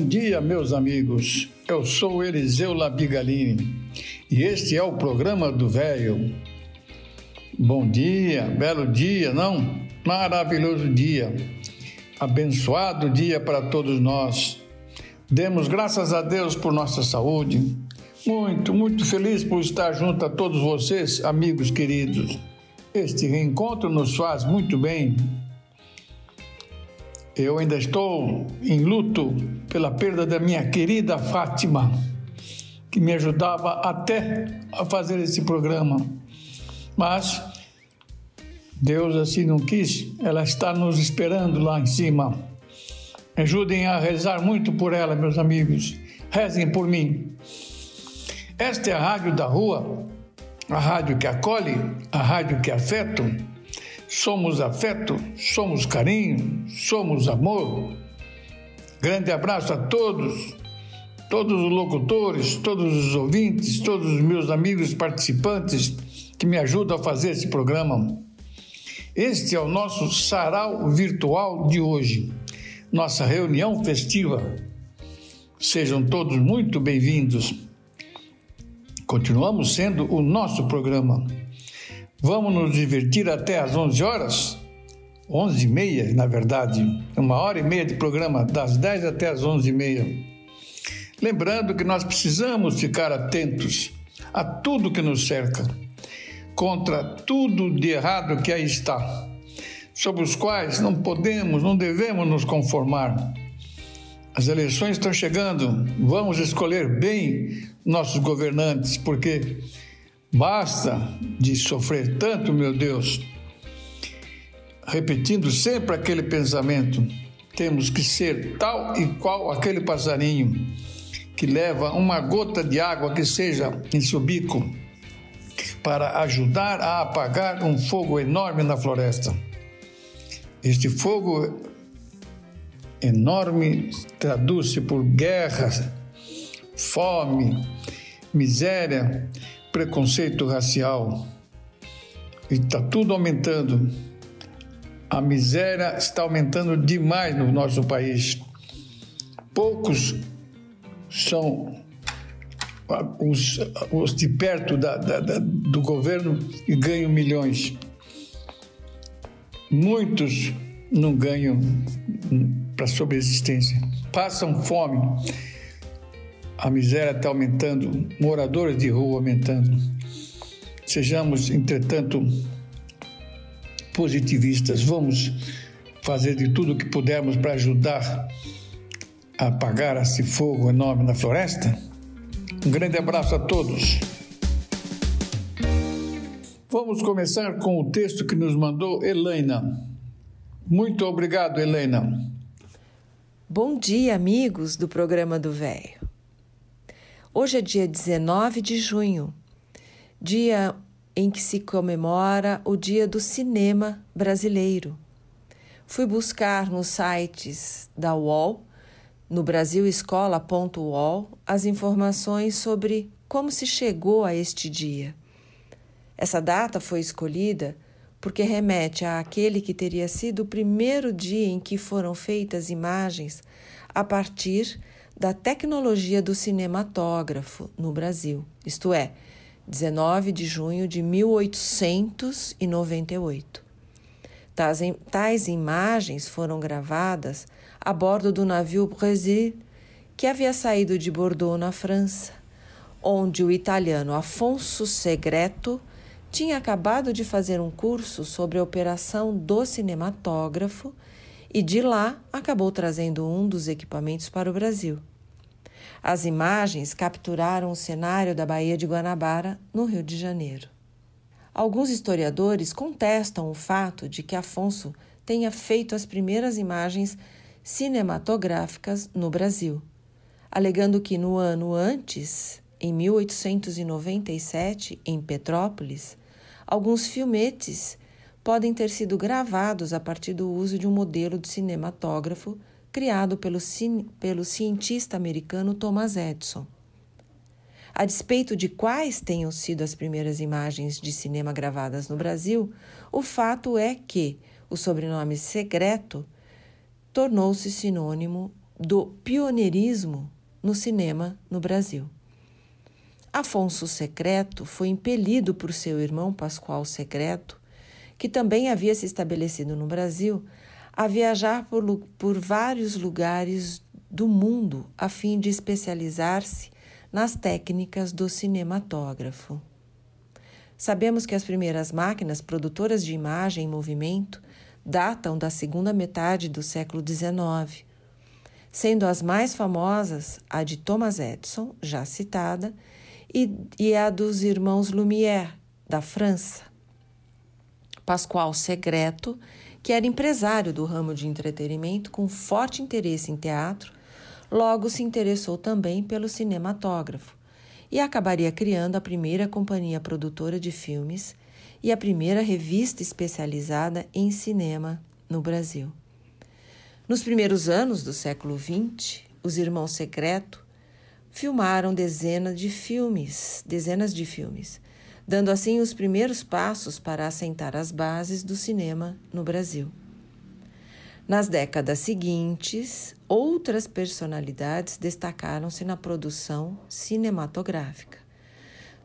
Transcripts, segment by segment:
Bom dia, meus amigos. Eu sou Eliseu Labigalini e este é o programa do Velho. Bom dia, belo dia, não? Maravilhoso dia. Abençoado dia para todos nós. Demos graças a Deus por nossa saúde. Muito, muito feliz por estar junto a todos vocês, amigos queridos. Este reencontro nos faz muito bem eu ainda estou em luto pela perda da minha querida Fátima, que me ajudava até a fazer esse programa. Mas Deus assim não quis, ela está nos esperando lá em cima. Ajudem a rezar muito por ela, meus amigos. Rezem por mim. Esta é a Rádio da Rua, a rádio que acolhe, a rádio que afeta Somos afeto, somos carinho, somos amor. Grande abraço a todos, todos os locutores, todos os ouvintes, todos os meus amigos participantes que me ajudam a fazer esse programa. Este é o nosso sarau virtual de hoje, nossa reunião festiva. Sejam todos muito bem-vindos. Continuamos sendo o nosso programa. Vamos nos divertir até às 11 horas? 11 e meia, na verdade, uma hora e meia de programa, das 10 até às 11 e meia. Lembrando que nós precisamos ficar atentos a tudo que nos cerca, contra tudo de errado que aí está, sobre os quais não podemos, não devemos nos conformar. As eleições estão chegando, vamos escolher bem nossos governantes, porque Basta de sofrer tanto, meu Deus. Repetindo sempre aquele pensamento, temos que ser tal e qual aquele passarinho que leva uma gota de água que seja em seu bico para ajudar a apagar um fogo enorme na floresta. Este fogo enorme traduz-se por guerra, fome, miséria, preconceito racial. Está tudo aumentando. A miséria está aumentando demais no nosso país. Poucos são os, os de perto da, da, da, do governo e ganham milhões. Muitos não ganham para sobreexistência, passam fome a miséria está aumentando, moradores de rua aumentando. Sejamos, entretanto, positivistas. Vamos fazer de tudo o que pudermos para ajudar a apagar esse fogo enorme na floresta. Um grande abraço a todos. Vamos começar com o texto que nos mandou Helena. Muito obrigado, Helena. Bom dia, amigos do programa do Velho. Hoje é dia 19 de junho, dia em que se comemora o Dia do Cinema Brasileiro. Fui buscar nos sites da UOL, no brasilescola.uol, as informações sobre como se chegou a este dia. Essa data foi escolhida porque remete àquele que teria sido o primeiro dia em que foram feitas imagens a partir da tecnologia do cinematógrafo no Brasil, isto é, 19 de junho de 1898. Tais, tais imagens foram gravadas a bordo do navio Brasil, que havia saído de Bordeaux, na França, onde o italiano Afonso Segreto tinha acabado de fazer um curso sobre a operação do cinematógrafo e de lá acabou trazendo um dos equipamentos para o Brasil. As imagens capturaram o cenário da Baía de Guanabara, no Rio de Janeiro. Alguns historiadores contestam o fato de que Afonso tenha feito as primeiras imagens cinematográficas no Brasil, alegando que no ano antes, em 1897, em Petrópolis, alguns filmetes podem ter sido gravados a partir do uso de um modelo de cinematógrafo criado pelo, pelo cientista americano Thomas Edison. A despeito de quais tenham sido as primeiras imagens de cinema gravadas no Brasil, o fato é que o sobrenome secreto tornou-se sinônimo do pioneirismo no cinema no Brasil. Afonso Secreto foi impelido por seu irmão Pascoal Secreto, que também havia se estabelecido no Brasil, a viajar por, por vários lugares do mundo a fim de especializar-se nas técnicas do cinematógrafo. Sabemos que as primeiras máquinas produtoras de imagem em movimento datam da segunda metade do século XIX, sendo as mais famosas a de Thomas Edison, já citada, e, e a dos irmãos Lumière, da França. Pascoal Segreto, que era empresário do ramo de entretenimento com forte interesse em teatro, Logo se interessou também pelo cinematógrafo e acabaria criando a primeira companhia produtora de filmes e a primeira revista especializada em cinema no Brasil. Nos primeiros anos do século XX, os irmãos Secreto filmaram dezenas de filmes, dezenas de filmes, dando assim os primeiros passos para assentar as bases do cinema no Brasil. Nas décadas seguintes, outras personalidades destacaram-se na produção cinematográfica.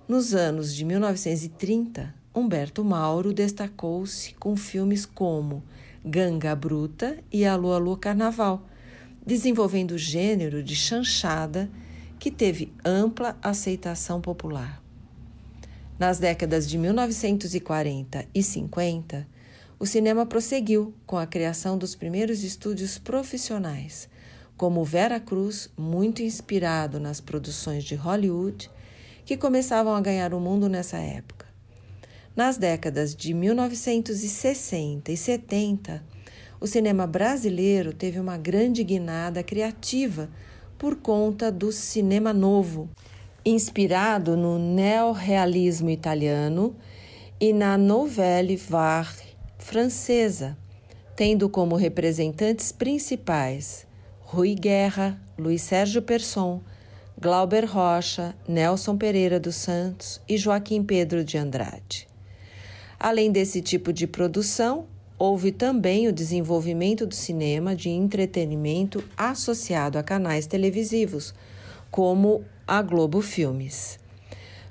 Nos anos de 1930, Humberto Mauro destacou-se com filmes como Ganga Bruta e Alô Alô Carnaval, desenvolvendo o gênero de chanchada que teve ampla aceitação popular. Nas décadas de 1940 e 50, o cinema prosseguiu com a criação dos primeiros estúdios profissionais, como Vera Cruz, muito inspirado nas produções de Hollywood, que começavam a ganhar o mundo nessa época. Nas décadas de 1960 e 70, o cinema brasileiro teve uma grande guinada criativa por conta do cinema novo, inspirado no neorrealismo italiano e na Nouvelle Vague francesa, tendo como representantes principais Rui Guerra, Luiz Sérgio Persson, Glauber Rocha, Nelson Pereira dos Santos e Joaquim Pedro de Andrade. Além desse tipo de produção, houve também o desenvolvimento do cinema de entretenimento associado a canais televisivos, como a Globo Filmes.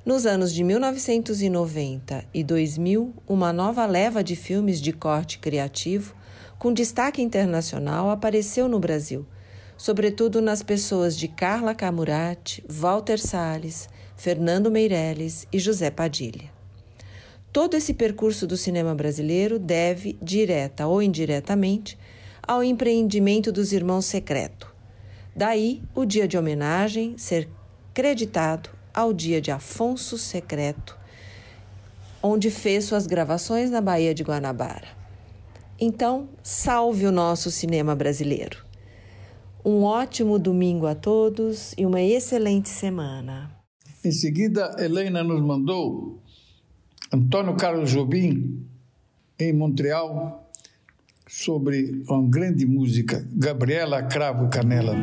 Nos anos de 1990 e 2000, uma nova leva de filmes de corte criativo, com destaque internacional, apareceu no Brasil, sobretudo nas pessoas de Carla Camurati, Walter Salles, Fernando Meirelles e José Padilha. Todo esse percurso do cinema brasileiro deve, direta ou indiretamente, ao empreendimento dos Irmãos Secreto. Daí o dia de homenagem ser creditado ao dia de Afonso Secreto, onde fez suas gravações na Baía de Guanabara. Então, salve o nosso cinema brasileiro. Um ótimo domingo a todos e uma excelente semana. Em seguida, Helena nos mandou Antônio Carlos Jobim, em Montreal, sobre uma grande música, Gabriela Cravo Canela.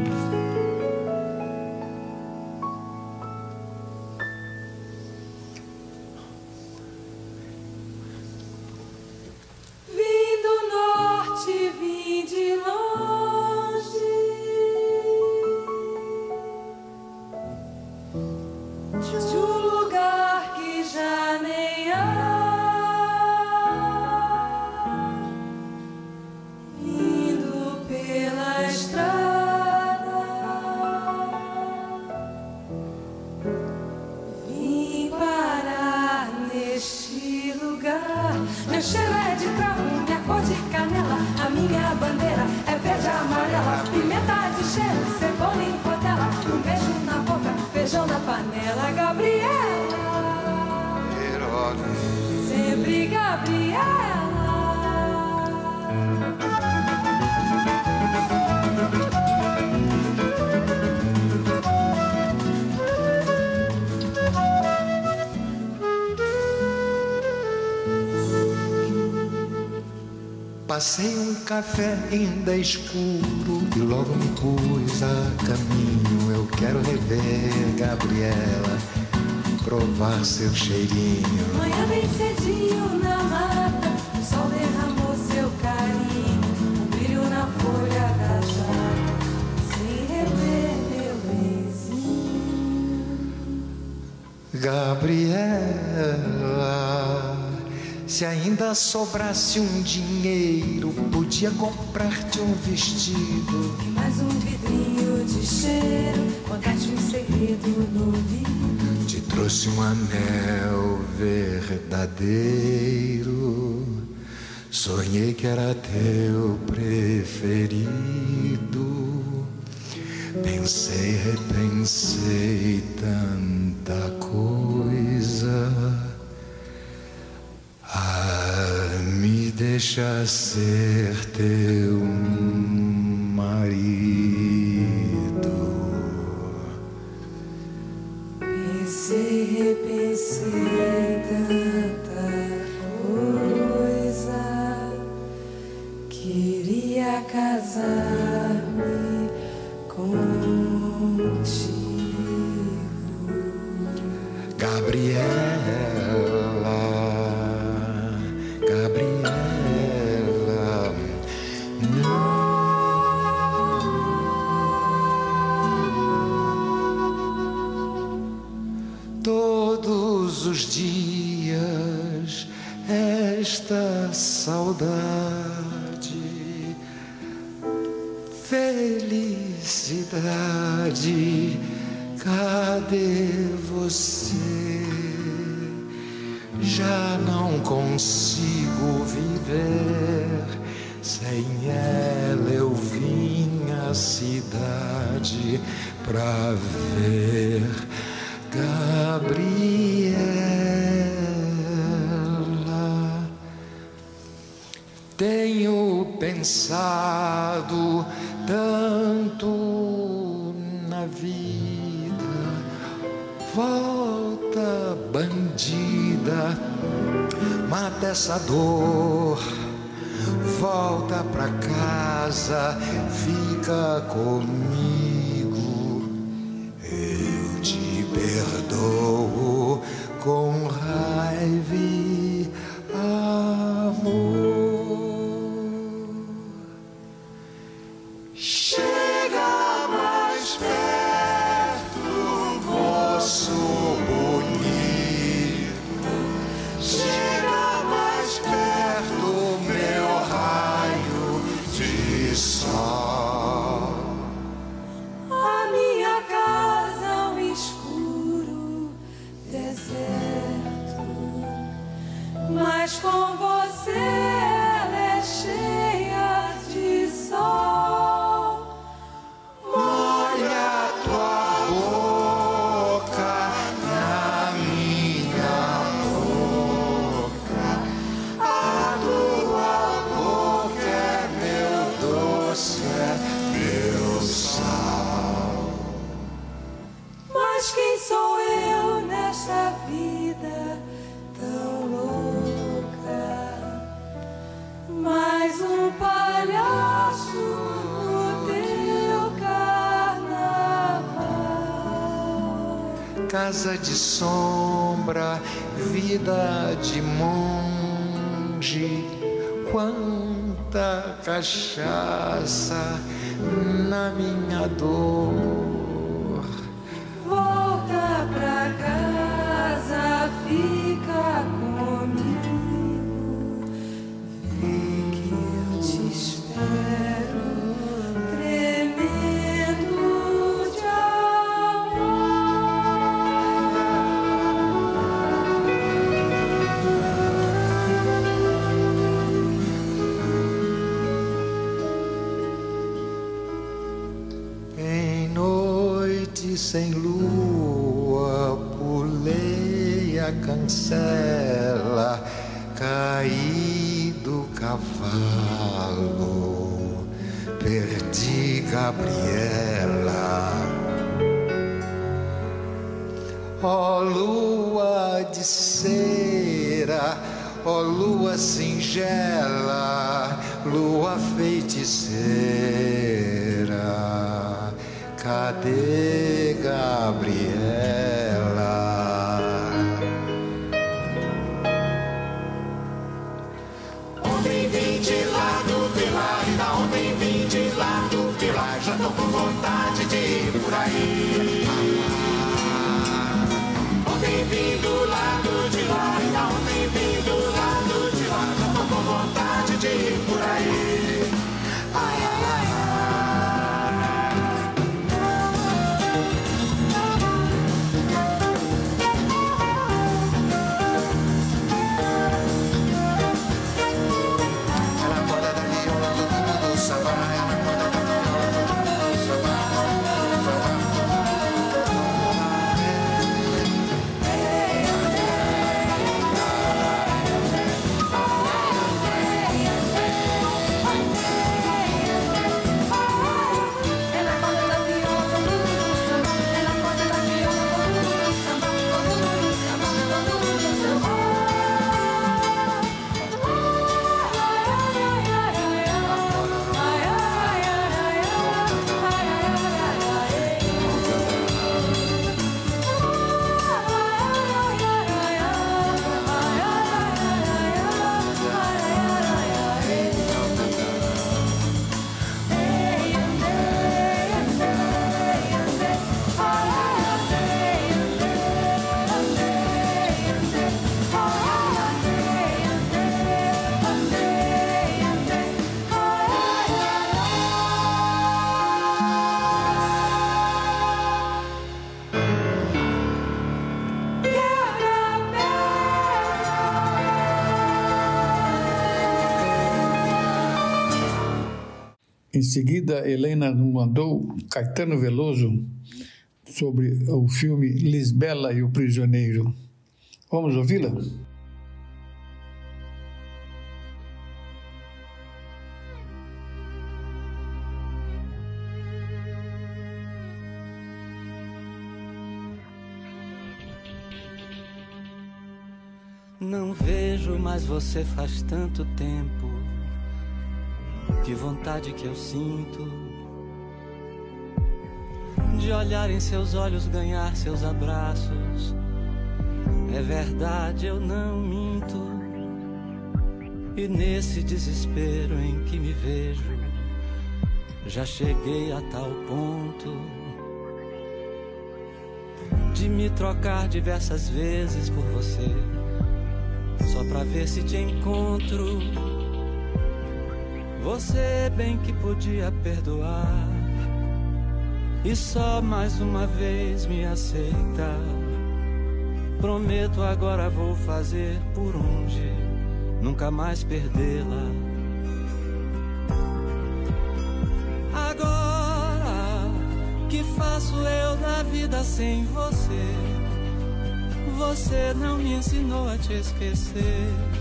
Café ainda escuro e logo me pus a caminho. Eu quero rever Gabriela, provar seu cheirinho. Manhã bem cedinho Se ainda sobrasse um dinheiro, podia comprar-te um vestido. E mais um vidrinho de cheiro, contar-te um segredo no ouvido. Te trouxe um anel verdadeiro. Sonhei que era teu preferido. Pensei, repensei tanta deixa ser teu todos os dias esta saudade, felicidade, cadê você? Já não consigo viver sem ela. Eu vim à cidade pra ver Gabriela. Tenho pensado tanto na vida. Volta, bandida, mata essa dor. Volta pra casa, fica comigo. A cancela, caí do cavalo, perdi Gabriela. Ó lua de cera, ó lua singela, lua feiticeira, cadê Gabriela? Seguida, Helena mandou Caetano Veloso sobre o filme Lisbela e o Prisioneiro. Vamos ouvi-la? Não vejo mais você faz tanto tempo. Que vontade que eu sinto de olhar em seus olhos, ganhar seus abraços. É verdade, eu não minto. E nesse desespero em que me vejo, já cheguei a tal ponto de me trocar diversas vezes por você, só pra ver se te encontro. Você bem que podia perdoar e só mais uma vez me aceita. Prometo agora vou fazer por onde nunca mais perdê-la. Agora que faço eu na vida sem você? Você não me ensinou a te esquecer.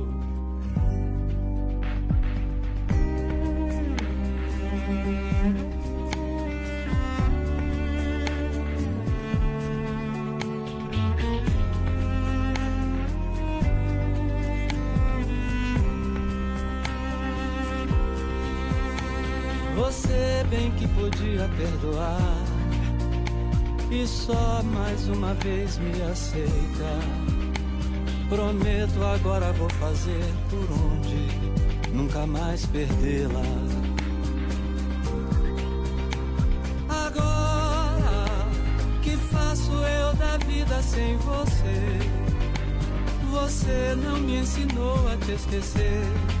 Perdoar. E só mais uma vez me aceita. Prometo agora vou fazer por onde nunca mais perdê-la. Agora que faço eu da vida sem você? Você não me ensinou a te esquecer.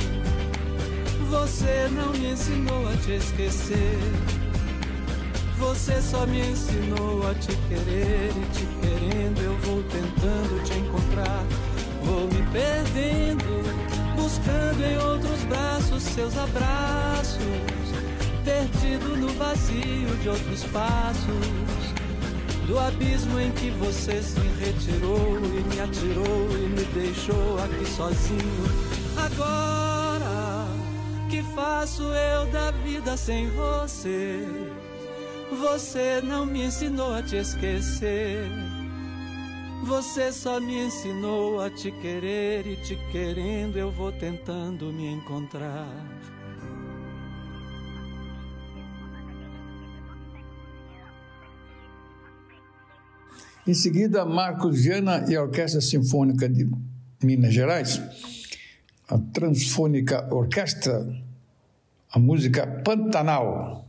Você não me ensinou a te esquecer. Você só me ensinou a te querer e te querendo eu vou tentando te encontrar. Vou me perdendo, buscando em outros braços seus abraços. Perdido no vazio de outros passos. Do abismo em que você se retirou e me atirou e me deixou aqui sozinho. Agora faço eu da vida sem você? Você não me ensinou a te esquecer. Você só me ensinou a te querer e te querendo eu vou tentando me encontrar. Em seguida, Marcos Viana e a Orquestra Sinfônica de Minas Gerais, a Transfônica Orquestra, a música Pantanal.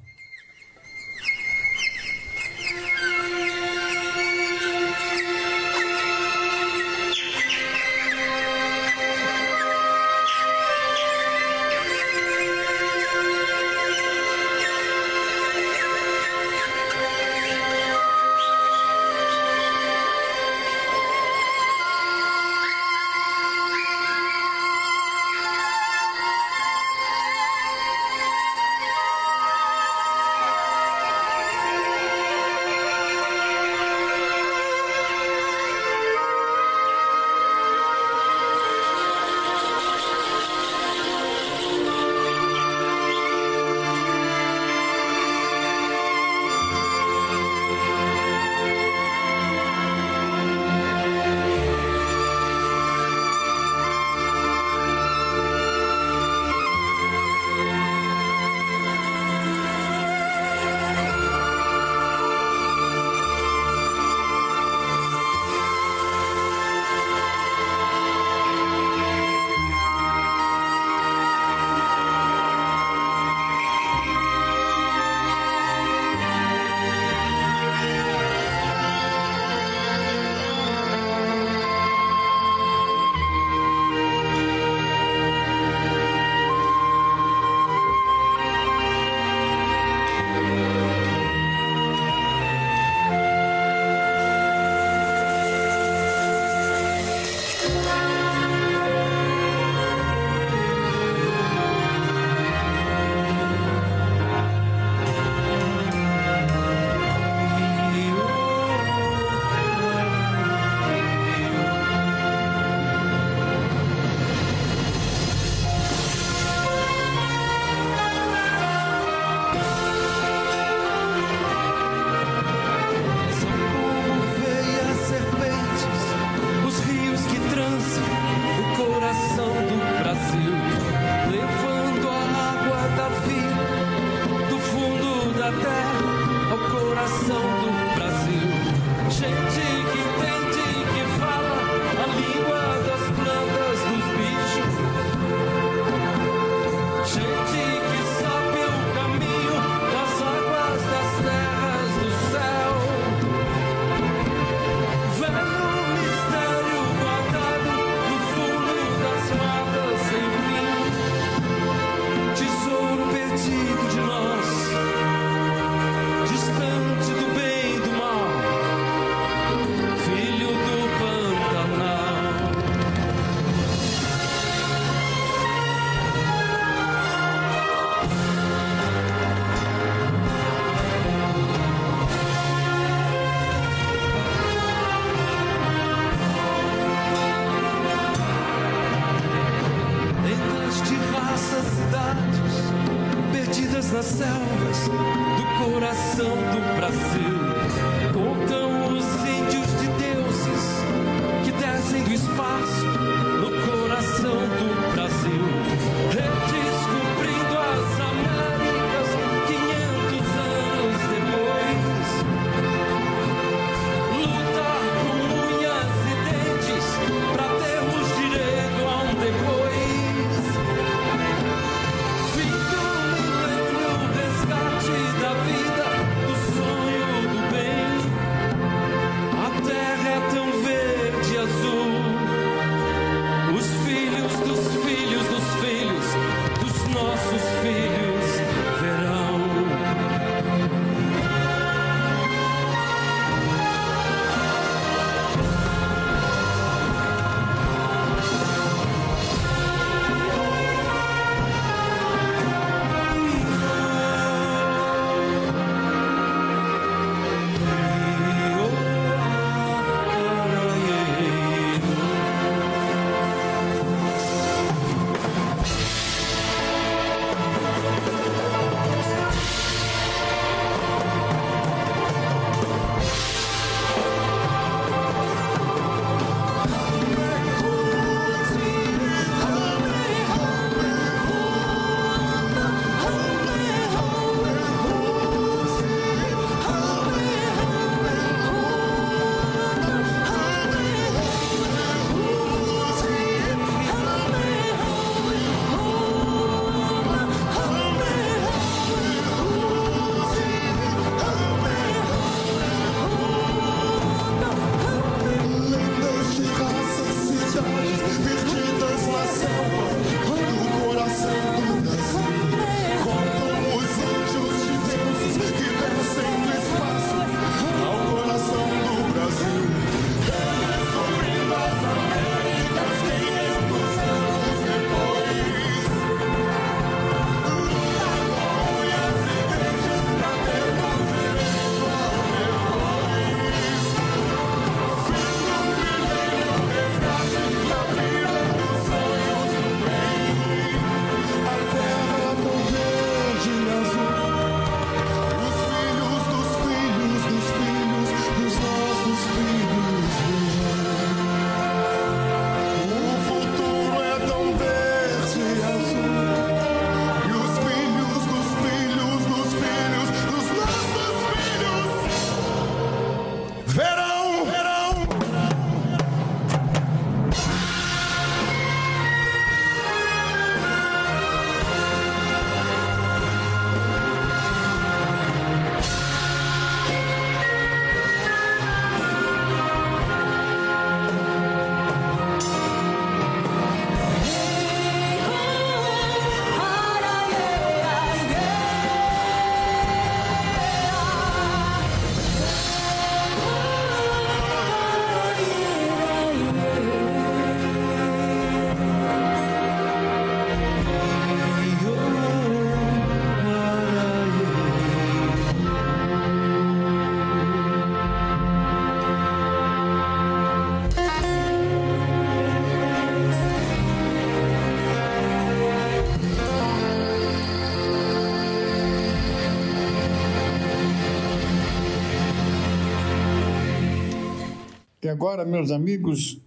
Agora, meus amigos,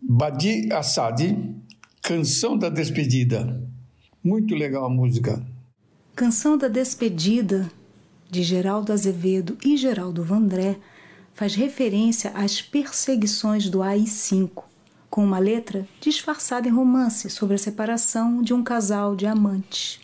Badi Assad, Canção da Despedida. Muito legal a música. Canção da Despedida, de Geraldo Azevedo e Geraldo Vandré, faz referência às perseguições do AI-5, com uma letra disfarçada em romance sobre a separação de um casal de amantes.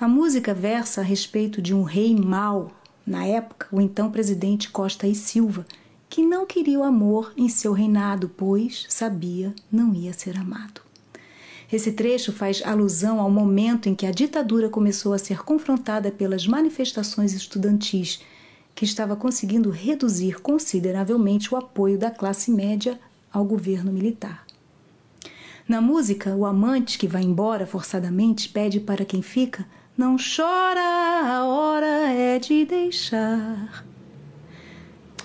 A música versa a respeito de um rei mau, na época o então presidente Costa e Silva, que não queria o amor em seu reinado, pois sabia não ia ser amado. Esse trecho faz alusão ao momento em que a ditadura começou a ser confrontada pelas manifestações estudantis, que estava conseguindo reduzir consideravelmente o apoio da classe média ao governo militar. Na música, o amante que vai embora forçadamente pede para quem fica: Não chora, a hora é de deixar.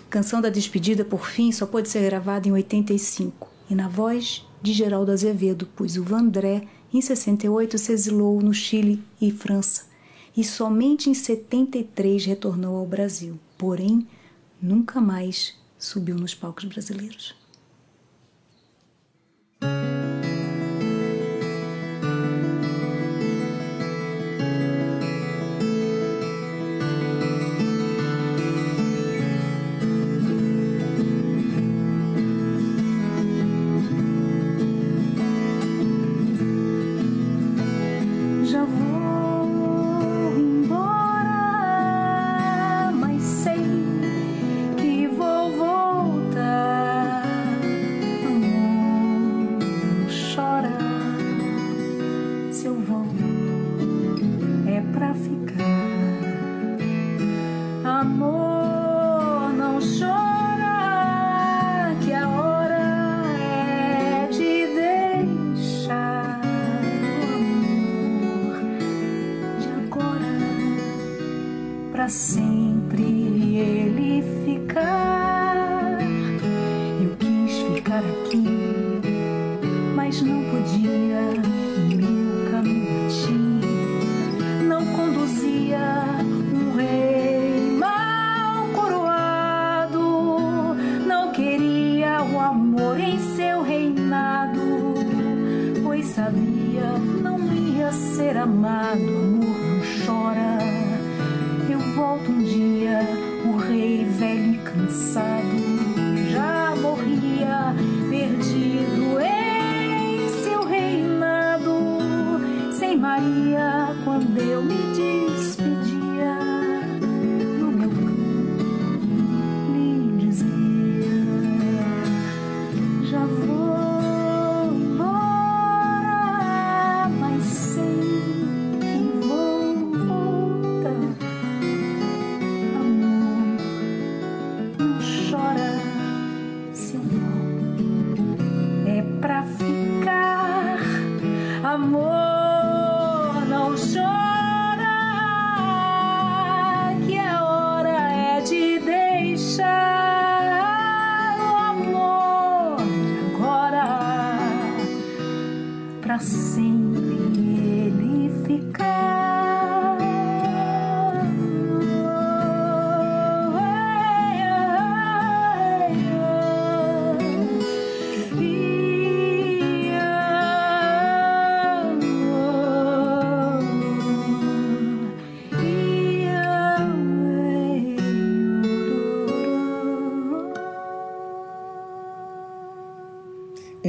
Canção da Despedida, por fim, só pôde ser gravada em 85 e na voz de Geraldo Azevedo, pois o Vandré, em 68, se exilou no Chile e França e somente em 73 retornou ao Brasil. Porém, nunca mais subiu nos palcos brasileiros.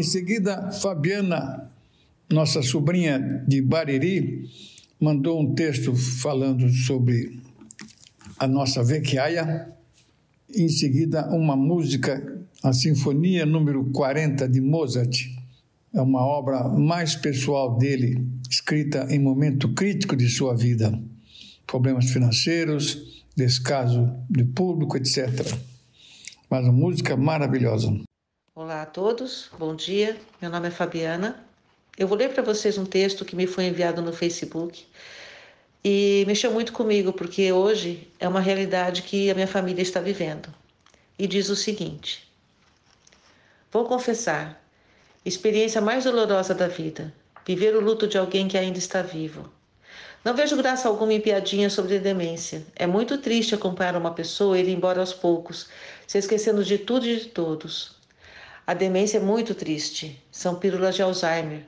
Em seguida, Fabiana, nossa sobrinha de Bariri, mandou um texto falando sobre a nossa vecchiaia. Em seguida, uma música, a Sinfonia número 40 de Mozart. É uma obra mais pessoal dele, escrita em momento crítico de sua vida. Problemas financeiros, descaso de público, etc. Mas uma música maravilhosa. Olá a todos, bom dia. Meu nome é Fabiana. Eu vou ler para vocês um texto que me foi enviado no Facebook e mexeu muito comigo porque hoje é uma realidade que a minha família está vivendo. E diz o seguinte: Vou confessar, experiência mais dolorosa da vida, viver o luto de alguém que ainda está vivo. Não vejo graça alguma em piadinha sobre demência. É muito triste acompanhar uma pessoa ir embora aos poucos, se esquecendo de tudo e de todos. A demência é muito triste. São pílulas de Alzheimer.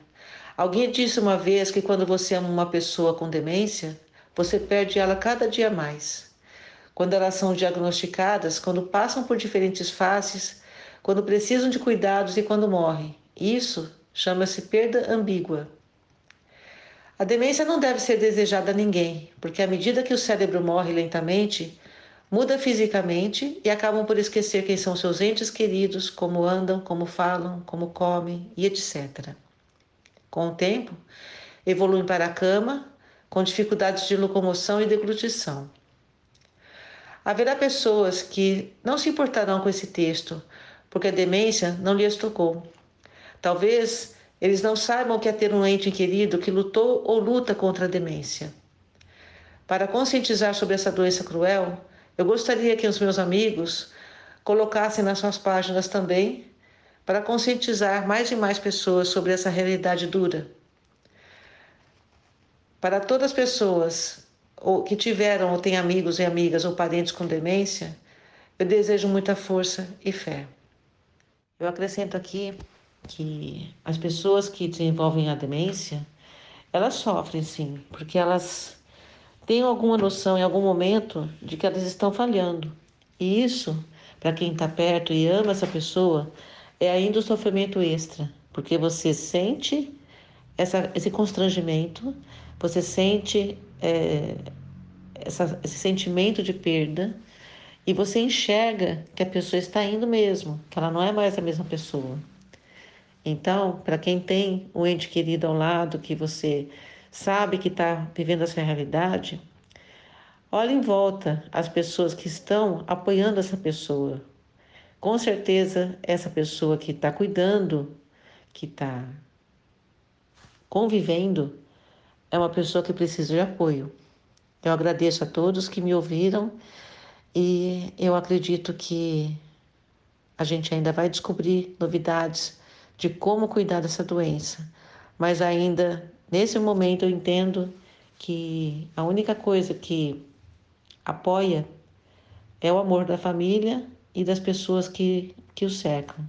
Alguém disse uma vez que quando você ama uma pessoa com demência, você perde ela cada dia mais. Quando elas são diagnosticadas, quando passam por diferentes faces, quando precisam de cuidados e quando morrem. Isso chama-se perda ambígua. A demência não deve ser desejada a ninguém, porque à medida que o cérebro morre lentamente, muda fisicamente e acabam por esquecer quem são seus entes queridos, como andam, como falam, como comem e etc. Com o tempo, evoluem para a cama, com dificuldades de locomoção e deglutição. Haverá pessoas que não se importarão com esse texto, porque a demência não lhes tocou. Talvez eles não saibam que é ter um ente querido que lutou ou luta contra a demência. Para conscientizar sobre essa doença cruel, eu gostaria que os meus amigos colocassem nas suas páginas também, para conscientizar mais e mais pessoas sobre essa realidade dura. Para todas as pessoas, ou que tiveram ou têm amigos e amigas ou parentes com demência, eu desejo muita força e fé. Eu acrescento aqui que as pessoas que desenvolvem a demência, elas sofrem sim, porque elas têm alguma noção em algum momento de que elas estão falhando. E isso, para quem está perto e ama essa pessoa, é ainda um sofrimento extra, porque você sente essa, esse constrangimento, você sente é, essa, esse sentimento de perda e você enxerga que a pessoa está indo mesmo, que ela não é mais a mesma pessoa. Então, para quem tem um ente querido ao lado, que você sabe que está vivendo essa realidade, olhe em volta as pessoas que estão apoiando essa pessoa. Com certeza, essa pessoa que está cuidando, que está convivendo, é uma pessoa que precisa de apoio. Eu agradeço a todos que me ouviram e eu acredito que a gente ainda vai descobrir novidades de como cuidar dessa doença. Mas ainda nesse momento eu entendo que a única coisa que apoia é o amor da família e das pessoas que, que o cercam.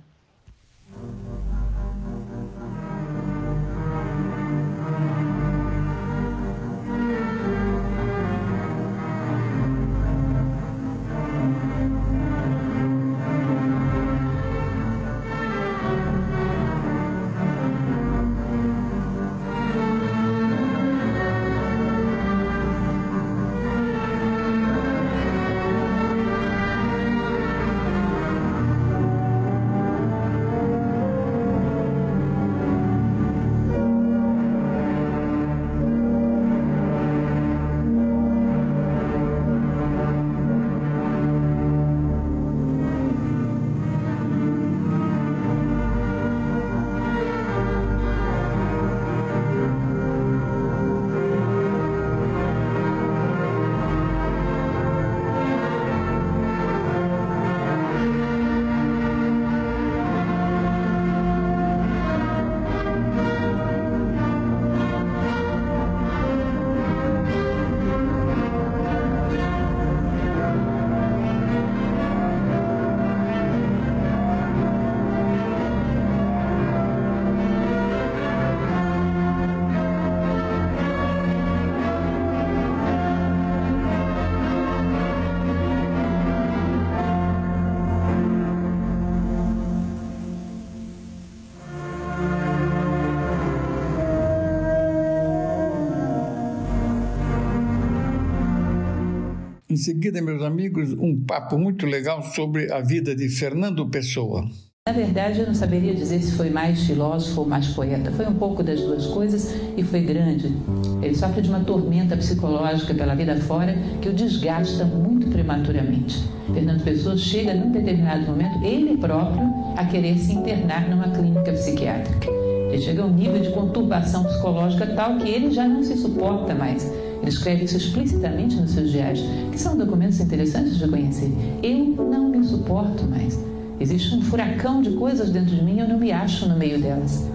Seguida, meus amigos, um papo muito legal sobre a vida de Fernando Pessoa. Na verdade, eu não saberia dizer se foi mais filósofo ou mais poeta. Foi um pouco das duas coisas e foi grande. Ele sofre de uma tormenta psicológica pela vida fora que o desgasta muito prematuramente. Fernando Pessoa chega, num determinado momento, ele próprio, a querer se internar numa clínica psiquiátrica. Ele chega a um nível de conturbação psicológica tal que ele já não se suporta mais ele escreve isso explicitamente nos seus diários, que são documentos interessantes de conhecer. Eu não me suporto mais. Existe um furacão de coisas dentro de mim e eu não me acho no meio delas.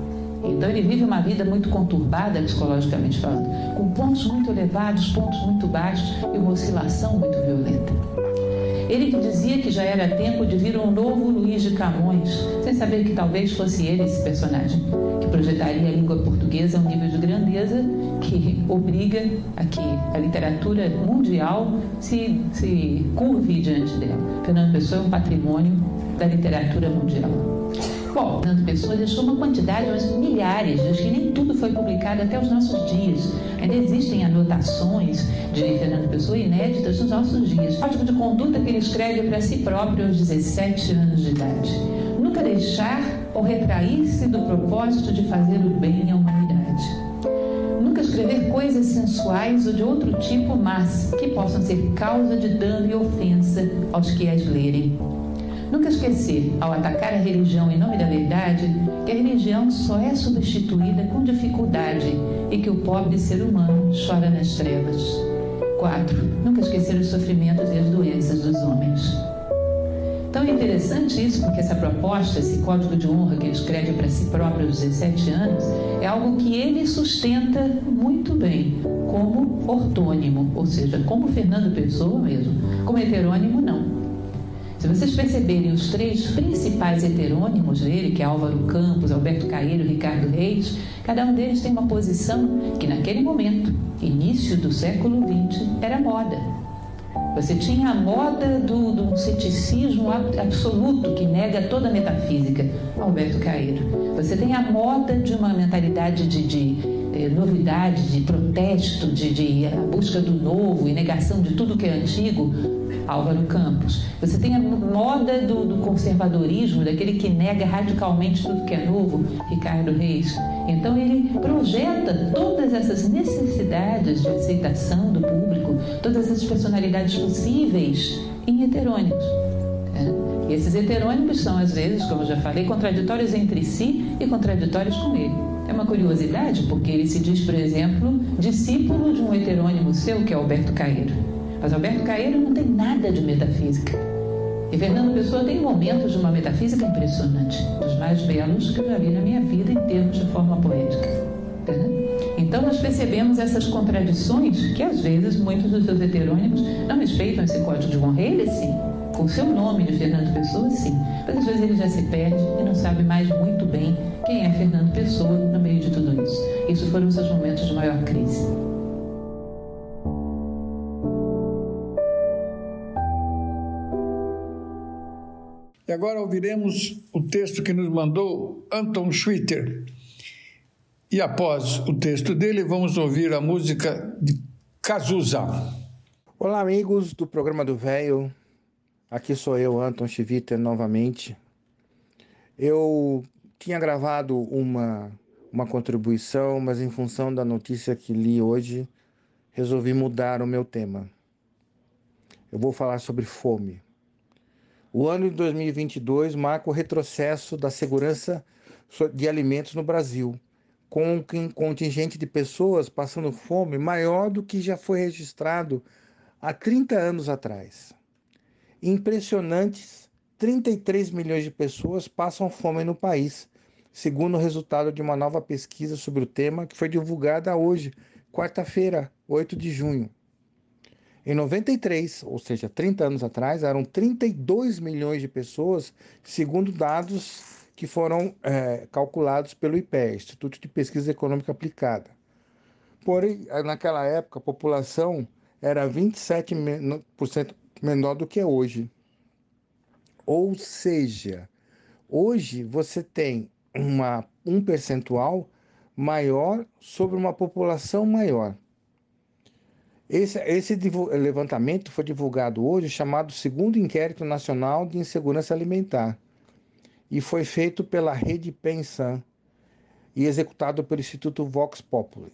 Então ele vive uma vida muito conturbada psicologicamente falando, com pontos muito elevados, pontos muito baixos e uma oscilação muito violenta. Ele que dizia que já era tempo de vir um novo Luiz de Camões, sem saber que talvez fosse ele esse personagem, projetaria a língua portuguesa a um nível de grandeza que obriga a que a literatura mundial se, se curve diante dela. Fernando Pessoa é um patrimônio da literatura mundial. Bom, Fernando Pessoa deixou uma quantidade, mas milhares, acho que nem tudo foi publicado até os nossos dias. Ainda existem anotações de Fernando Pessoa inéditas nos nossos dias. O código de conduta que ele escreve para si próprio aos 17 anos de idade. Nunca deixar ou retrair-se do propósito de fazer o bem à humanidade. Nunca escrever coisas sensuais ou de outro tipo, mas que possam ser causa de dano e ofensa aos que as lerem. Nunca esquecer, ao atacar a religião em nome da verdade, que a religião só é substituída com dificuldade e que o pobre ser humano chora nas trevas. 4. Nunca esquecer os sofrimentos e as doenças dos homens. Então é interessante isso, porque essa proposta, esse código de honra que ele escreve para si próprio aos 17 anos, é algo que ele sustenta muito bem, com como ortônimo, ou seja, como Fernando Pessoa mesmo. Como heterônimo, não. Se vocês perceberem os três principais heterônimos dele, que é Álvaro Campos, Alberto Caeiro Ricardo Reis, cada um deles tem uma posição que naquele momento, início do século XX, era moda. Você tinha a moda do, do ceticismo absoluto que nega toda a metafísica, Alberto Caeiro. Você tem a moda de uma mentalidade de, de eh, novidade, de protesto, de, de a busca do novo e negação de tudo que é antigo, Álvaro Campos. Você tem a moda do, do, conservadorismo, daquele que nega radicalmente tudo que é novo, Ricardo Reis. Então ele projeta todas essas necessidades de aceitação do público, todas as personalidades possíveis em heterônimos. É. E esses heterônimos são, às vezes, como eu já falei, contraditórios entre si e contraditórios com ele. É uma curiosidade, porque ele se diz, por exemplo, discípulo de um heterônimo seu, que é Alberto Caeiro. Mas Alberto Caeiro não tem nada de metafísica. E Fernando Pessoa tem momentos de uma metafísica impressionante, dos mais belos que eu já vi na minha vida em termos de forma poética. Então nós percebemos essas contradições que às vezes muitos dos seus heterônimos não respeitam esse código de honra. Ele sim, com seu nome de Fernando Pessoa, sim. Mas às vezes ele já se perde e não sabe mais muito bem quem é Fernando Pessoa no meio de tudo isso. Isso foram seus momentos de maior crise. Agora ouviremos o texto que nos mandou Anton Schwitter. E após o texto dele, vamos ouvir a música de Cazuza. Olá, amigos do programa do Velho. Aqui sou eu, Anton Schwitter, novamente. Eu tinha gravado uma, uma contribuição, mas em função da notícia que li hoje, resolvi mudar o meu tema. Eu vou falar sobre fome. O ano de 2022 marca o retrocesso da segurança de alimentos no Brasil, com um contingente de pessoas passando fome maior do que já foi registrado há 30 anos atrás. Impressionantes 33 milhões de pessoas passam fome no país, segundo o resultado de uma nova pesquisa sobre o tema que foi divulgada hoje, quarta-feira, 8 de junho. Em 93, ou seja, 30 anos atrás, eram 32 milhões de pessoas, segundo dados que foram é, calculados pelo IPE, Instituto de Pesquisa Econômica Aplicada. Porém, naquela época, a população era 27% menor do que é hoje. Ou seja, hoje você tem uma, um percentual maior sobre uma população maior. Esse, esse levantamento foi divulgado hoje, chamado Segundo Inquérito Nacional de Insegurança Alimentar, e foi feito pela Rede Pensan e executado pelo Instituto Vox Populi.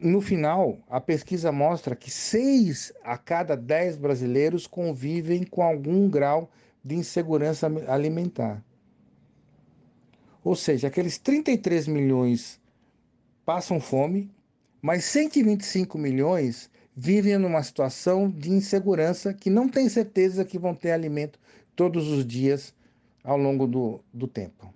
No final, a pesquisa mostra que seis a cada dez brasileiros convivem com algum grau de insegurança alimentar. Ou seja, aqueles 33 milhões passam fome, mas 125 milhões vivem numa situação de insegurança que não tem certeza que vão ter alimento todos os dias ao longo do, do tempo.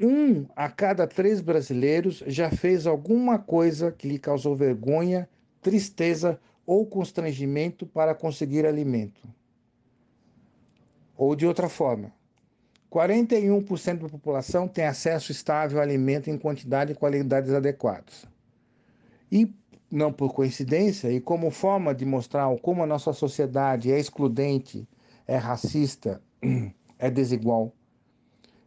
Um a cada três brasileiros já fez alguma coisa que lhe causou vergonha, tristeza ou constrangimento para conseguir alimento. Ou de outra forma, 41% da população tem acesso estável a alimento em quantidade e qualidades adequadas. E, não por coincidência, e como forma de mostrar como a nossa sociedade é excludente, é racista, é desigual,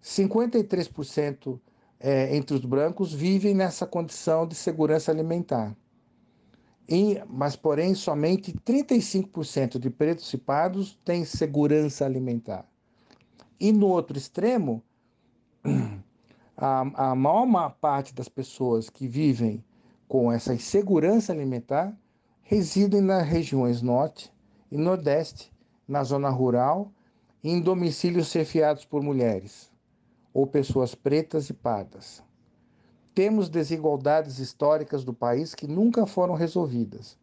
53% é, entre os brancos vivem nessa condição de segurança alimentar. E, mas, porém, somente 35% de pretos e pardos têm segurança alimentar. E no outro extremo, a, a maior parte das pessoas que vivem com essa insegurança alimentar residem nas regiões norte e nordeste, na zona rural em domicílios chefiados por mulheres ou pessoas pretas e pardas. Temos desigualdades históricas do país que nunca foram resolvidas.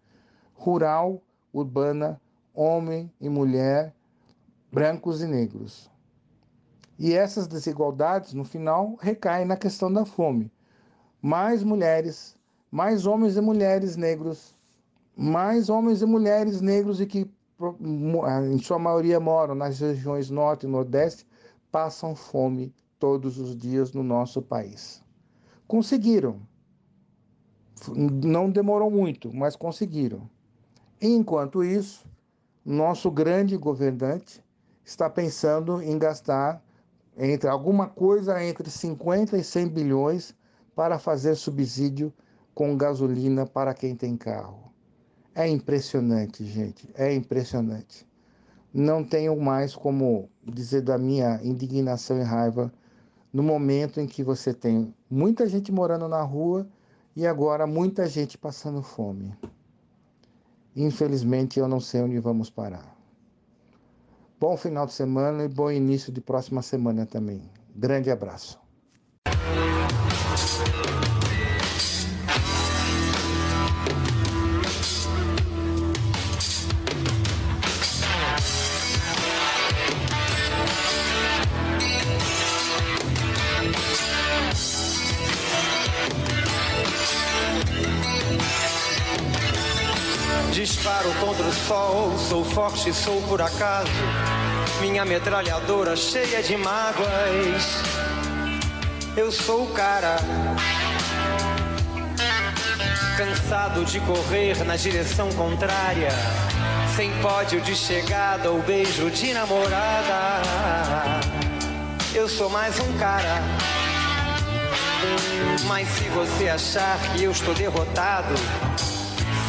Rural, urbana, homem e mulher, brancos e negros. E essas desigualdades, no final, recaem na questão da fome. mais mulheres, mais homens e mulheres negros, mais homens e mulheres negros e que em sua maioria moram nas regiões norte e nordeste, passam fome todos os dias no nosso país. Conseguiram. Não demorou muito, mas conseguiram. Enquanto isso, nosso grande governante está pensando em gastar entre alguma coisa entre 50 e 100 bilhões para fazer subsídio com gasolina para quem tem carro. É impressionante, gente, é impressionante. Não tenho mais como dizer da minha indignação e raiva no momento em que você tem muita gente morando na rua e agora muita gente passando fome. Infelizmente, eu não sei onde vamos parar. Bom final de semana e bom início de próxima semana também. Grande abraço. Disparo contra o sol, sou forte, sou por acaso. Minha metralhadora cheia de mágoas. Eu sou o cara. Cansado de correr na direção contrária. Sem pódio de chegada ou beijo de namorada. Eu sou mais um cara. Mas se você achar que eu estou derrotado,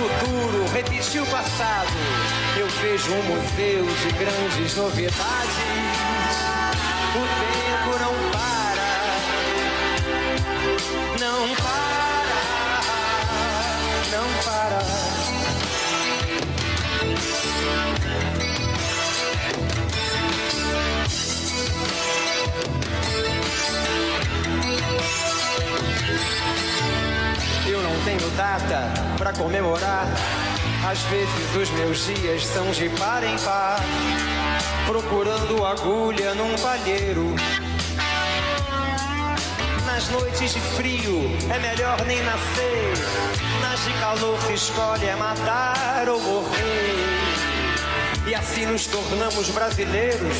futuro repetir o passado. Eu vejo um museu de grandes novidades. Data pra comemorar. Às vezes os meus dias são de par em par, procurando agulha num palheiro. Nas noites de frio é melhor nem nascer. Nas de calor se escolhe é matar ou morrer. E assim nos tornamos brasileiros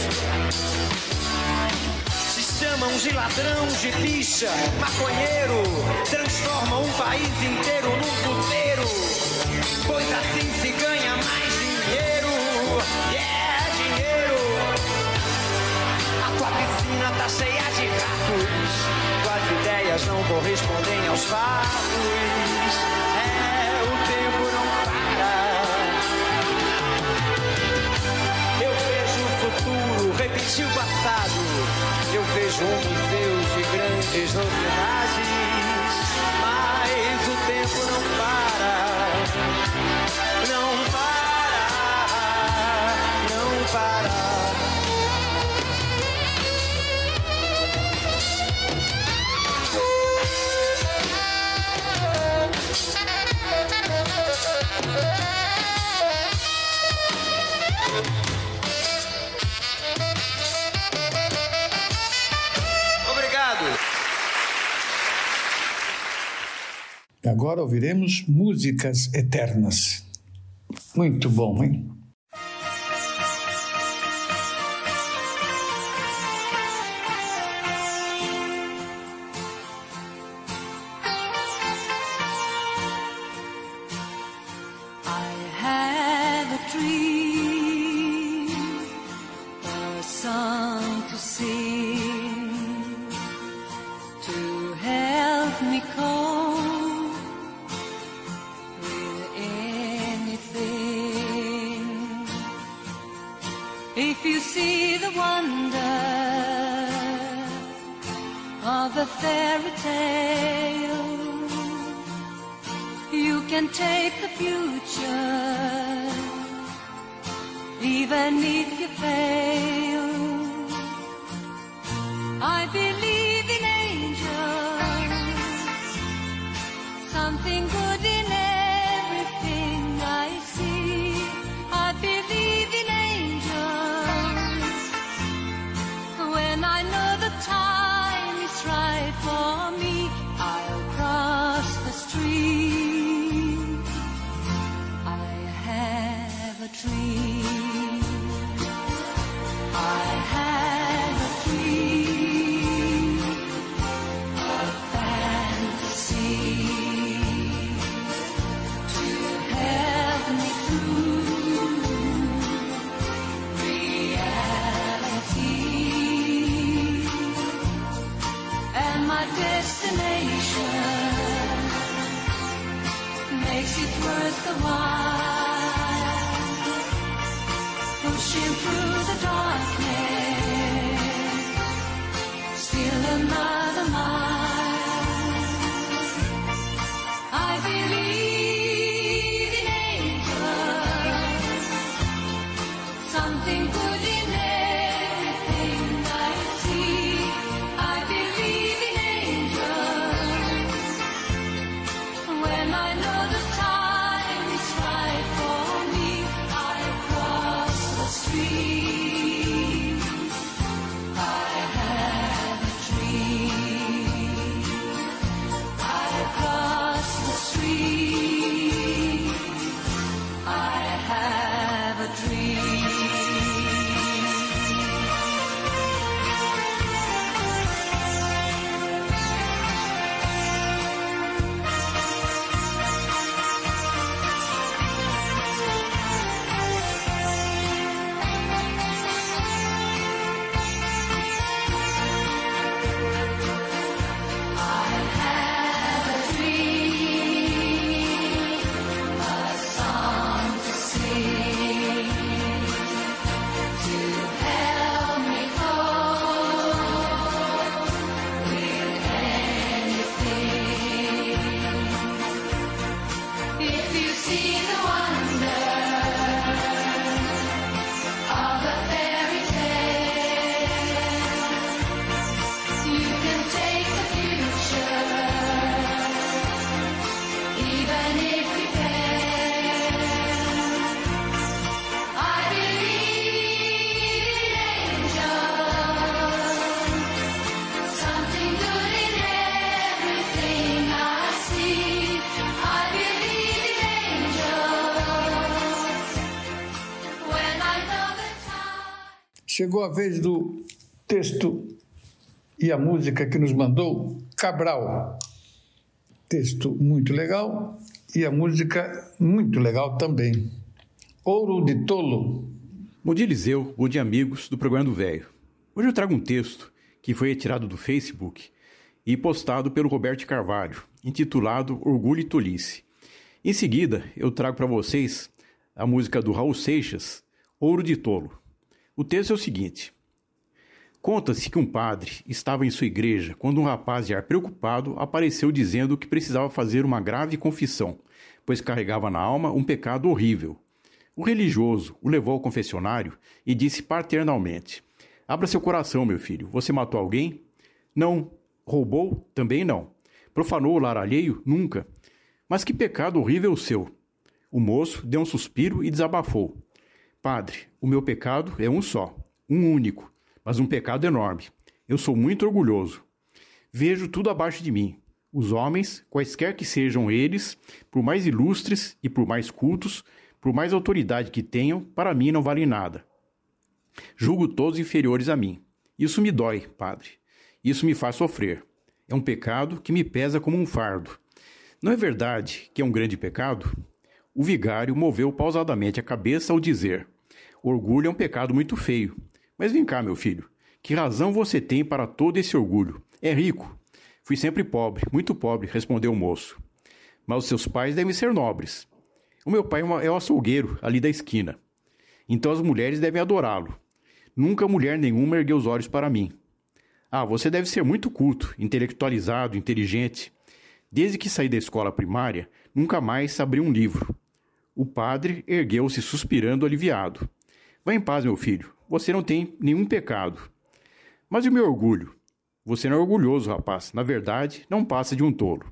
chamam de ladrão, de bicha, maconheiro, transformam um país inteiro num puteiro, pois assim se ganha mais dinheiro, yeah, dinheiro. A tua piscina tá cheia de ratos, tuas ideias não correspondem aos fatos, é, o tempo não para. Eu vejo o futuro repetir. Vejo um museu de grandes novidades, agora ouviremos músicas eternas. Muito bom, hein? Chegou a vez do texto e a música que nos mandou Cabral. Texto muito legal e a música muito legal também. Ouro de Tolo. Bom dia, Eliseu. Bom dia, amigos do programa do Velho. Hoje eu trago um texto que foi retirado do Facebook e postado pelo Roberto Carvalho, intitulado Orgulho e Tolice. Em seguida, eu trago para vocês a música do Raul Seixas, Ouro de Tolo. O texto é o seguinte: Conta-se que um padre estava em sua igreja quando um rapaz de ar preocupado apareceu dizendo que precisava fazer uma grave confissão, pois carregava na alma um pecado horrível. O religioso o levou ao confessionário e disse paternalmente: Abra seu coração, meu filho. Você matou alguém? Não. Roubou? Também não. Profanou o lar alheio? Nunca. Mas que pecado horrível o seu! O moço deu um suspiro e desabafou. Padre, o meu pecado é um só, um único, mas um pecado enorme. Eu sou muito orgulhoso. Vejo tudo abaixo de mim. Os homens, quaisquer que sejam eles, por mais ilustres e por mais cultos, por mais autoridade que tenham, para mim não valem nada. Julgo todos inferiores a mim. Isso me dói, padre. Isso me faz sofrer. É um pecado que me pesa como um fardo. Não é verdade que é um grande pecado? O vigário moveu pausadamente a cabeça ao dizer: Orgulho é um pecado muito feio. Mas vem cá, meu filho. Que razão você tem para todo esse orgulho? É rico. Fui sempre pobre, muito pobre, respondeu o moço. Mas os seus pais devem ser nobres. O meu pai é uma- é o açougueiro, ali da esquina. Então as mulheres devem adorá-lo. Nunca mulher nenhuma ergueu os olhos para mim. Ah, você deve ser muito culto, intelectualizado, inteligente. Desde que saí da escola primária, nunca mais abri um livro. O padre ergueu-se suspirando aliviado. Vá em paz, meu filho. Você não tem nenhum pecado. Mas e o meu orgulho? Você não é orgulhoso, rapaz. Na verdade, não passa de um tolo.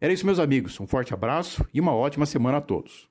Era isso, meus amigos. Um forte abraço e uma ótima semana a todos.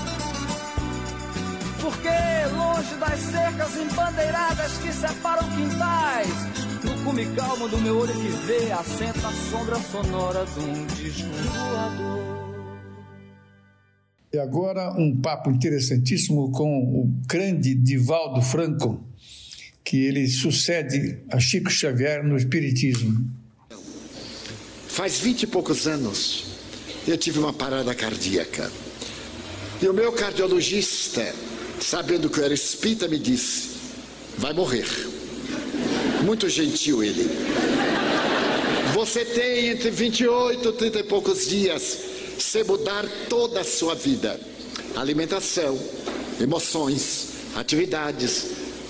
Porque longe das cercas embandeiradas que separam quintais, no cume calmo do meu olho que vê, assenta a sombra sonora de um disco voador. E agora um papo interessantíssimo com o grande Divaldo Franco, que ele sucede a Chico Xavier no Espiritismo. Faz vinte e poucos anos eu tive uma parada cardíaca. E o meu cardiologista, sabendo que eu era espírita, me disse: vai morrer. Muito gentil ele. Você tem entre 28 e 30 e poucos dias se mudar toda a sua vida. Alimentação, emoções, atividades.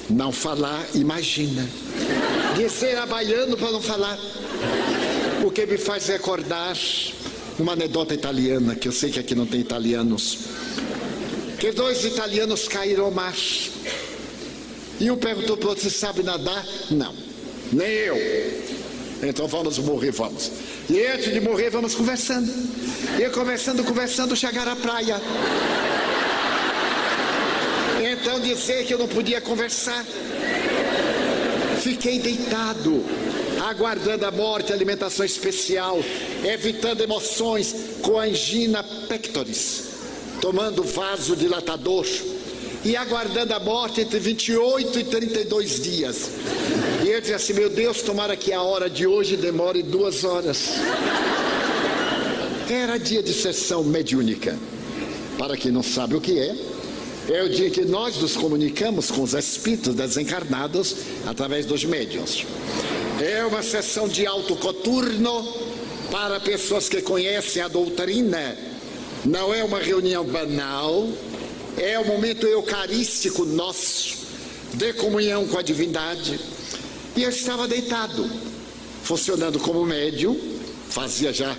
Não falar, imagina. Dizer a baiano para não falar. O que me faz recordar uma anedota italiana, que eu sei que aqui não tem italianos. Que dois italianos caíram ao mar. E um perguntou para o outro: Você sabe nadar? Não, nem eu. Então vamos morrer, vamos. E antes de morrer, vamos conversando. E conversando, conversando, chegar à praia. Então dizer que eu não podia conversar. Fiquei deitado, aguardando a morte, alimentação especial, evitando emoções com angina pectoris, tomando vaso dilatador e aguardando a morte entre 28 e 32 dias. E eu disse assim: Meu Deus, tomara que a hora de hoje demore duas horas. Era dia de sessão mediúnica. Para quem não sabe o que é, é o dia que nós nos comunicamos com os espíritos desencarnados através dos médiuns. É uma sessão de alto coturno para pessoas que conhecem a doutrina. Não é uma reunião banal, É o momento eucarístico nosso, de comunhão com a divindade. E eu estava deitado, funcionando como médium, fazia já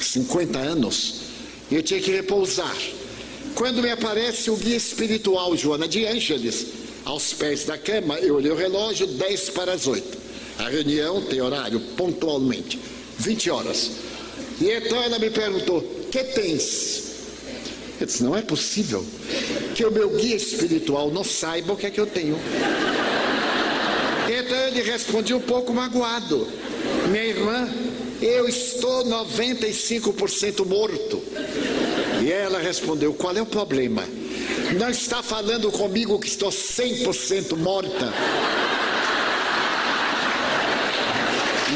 50 anos, e eu tinha que repousar. Quando me aparece o guia espiritual Joana de Ângeles, aos pés da cama, eu olhei o relógio, 10 para as 8. A reunião tem horário pontualmente, 20 horas. E então ela me perguntou: que tens? Eu disse: não é possível que o meu guia espiritual não saiba o que é que eu tenho. Então ele respondia um pouco magoado: minha irmã, eu estou 95% morto. E ela respondeu: qual é o problema? Não está falando comigo que estou 100% morta.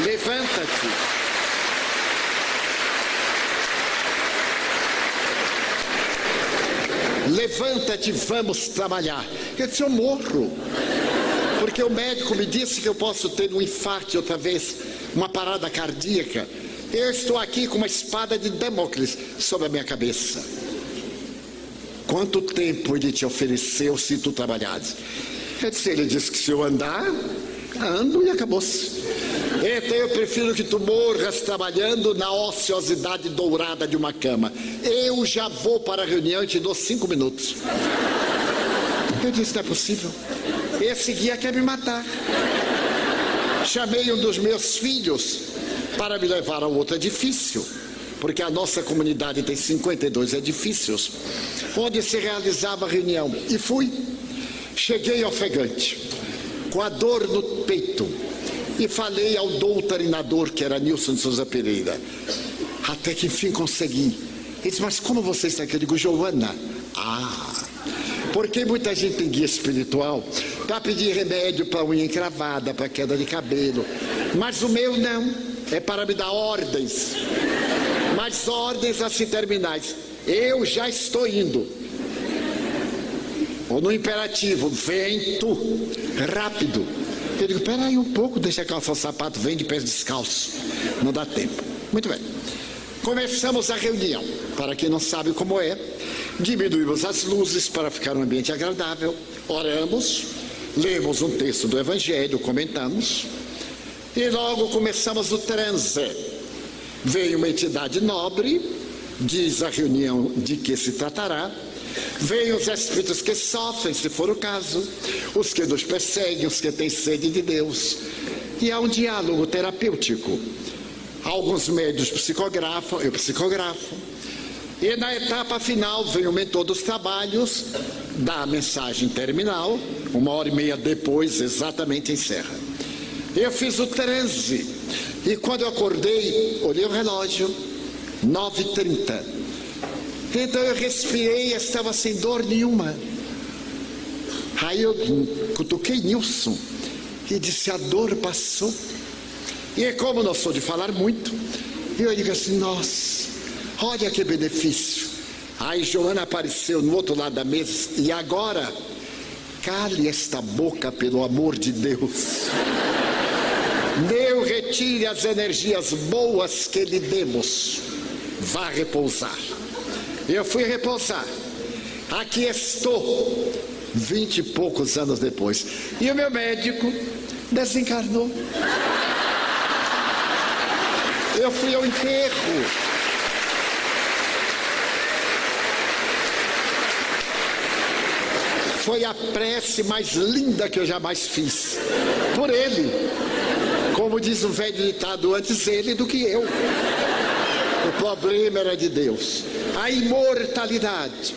Levanta-te. Levanta-te, vamos trabalhar. Eu disse: Eu morro. Porque o médico me disse que eu posso ter um infarto outra vez, uma parada cardíaca. Eu estou aqui com uma espada de Damocles sobre a minha cabeça. Quanto tempo ele te ofereceu se tu trabalhares? Eu disse, ele disse que se eu andar, ando e acabou-se. Então eu prefiro que tu morras trabalhando na ociosidade dourada de uma cama. Eu já vou para a reunião e te dou cinco minutos. Eu disse, não é possível. Esse guia quer me matar. Chamei um dos meus filhos para me levar a outro edifício, porque a nossa comunidade tem 52 edifícios, onde se realizava a reunião. E fui. Cheguei ofegante, com a dor no peito, e falei ao doutrinador, que era Nilson de Souza Pereira. Até que enfim consegui. Ele disse, mas como você está aqui? Eu digo, Joana. Ah, porque muita gente tem guia espiritual para pedir remédio para unha encravada, para queda de cabelo. Mas o meu não. É para me dar ordens. Mas ordens assim terminais. Eu já estou indo. Ou no imperativo, vem tu, rápido. Eu digo, peraí um pouco, deixa calçar o sapato, vem de pés descalços. Não dá tempo. Muito bem. Começamos a reunião. Para quem não sabe como é, diminuímos as luzes para ficar um ambiente agradável, oramos, lemos um texto do Evangelho, comentamos, e logo começamos o transe. Veio uma entidade nobre, diz a reunião de que se tratará, Vêm os espíritos que sofrem, se for o caso, os que nos perseguem, os que têm sede de Deus. E há um diálogo terapêutico. Alguns médios psicografam, eu psicografo. E na etapa final vem o mentor dos trabalhos, dá a mensagem terminal, uma hora e meia depois exatamente encerra. Eu fiz o transe e quando eu acordei, olhei o relógio, 9h30. Então eu respirei estava sem dor nenhuma. Aí eu cutuquei Nilson e disse: a dor passou. E é como não sou de falar muito, eu digo assim: nossa, olha que benefício. Aí Joana apareceu no outro lado da mesa e agora, cale esta boca pelo amor de Deus. Deu, retire as energias boas que lhe demos. Vá repousar. Eu fui repousar. Aqui estou, vinte e poucos anos depois. E o meu médico desencarnou. Eu fui ao enterro. Foi a prece mais linda que eu jamais fiz. Por ele. Como diz o velho ditado, antes ele do que eu. O problema era de Deus. A imortalidade.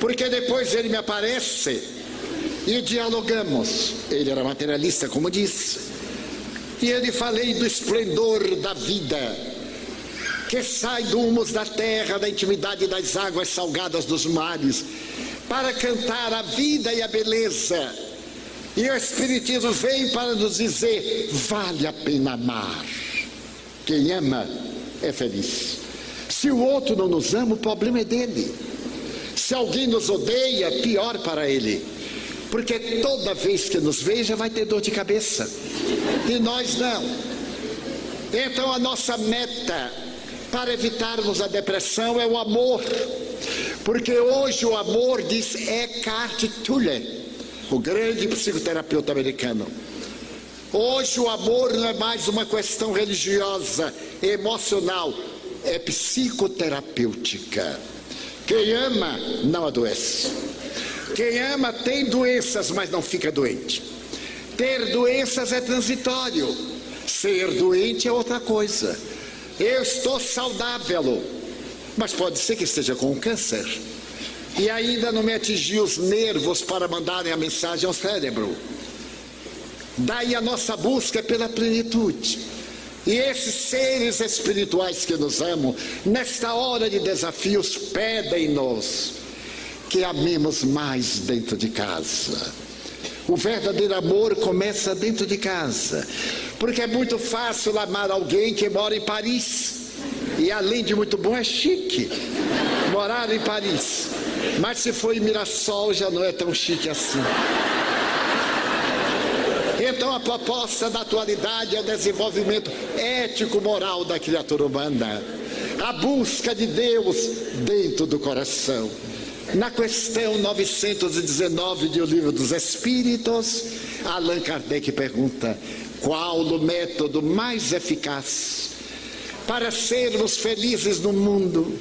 Porque depois ele me aparece e dialogamos. Ele era materialista, como disse. E eu lhe falei do esplendor da vida que sai do humus da terra, da intimidade das águas salgadas dos mares, para cantar a vida e a beleza. E o Espiritismo vem para nos dizer: vale a pena amar. Quem ama é feliz. Se o outro não nos ama, o problema é dele. Se alguém nos odeia, pior para ele. Porque toda vez que nos veja vai ter dor de cabeça. E nós não. Então a nossa meta para evitarmos a depressão é o amor. Porque hoje o amor, diz Eckhart Tolle, o grande psicoterapeuta americano. Hoje o amor não é mais uma questão religiosa, emocional, é psicoterapêutica. Quem ama não adoece. Quem ama tem doenças, mas não fica doente. Ter doenças é transitório. Ser doente é outra coisa. Eu estou saudável, mas pode ser que esteja com câncer. E ainda não me atingiu os nervos para mandarem a mensagem ao cérebro. Daí a nossa busca pela plenitude. E esses seres espirituais que nos amam, nesta hora de desafios, pedem-nos que amemos mais dentro de casa. O verdadeiro amor começa dentro de casa, porque é muito fácil amar alguém que mora em Paris. E além de muito bom, é chique morar em Paris. Mas se for em Mirassol, já não é tão chique assim. Então a proposta da atualidade é o desenvolvimento ético-moral da criatura humana, a busca de Deus dentro do coração. Na questão 919 do Livro dos Espíritos, Allan Kardec pergunta: qual o método mais eficaz para sermos felizes no mundo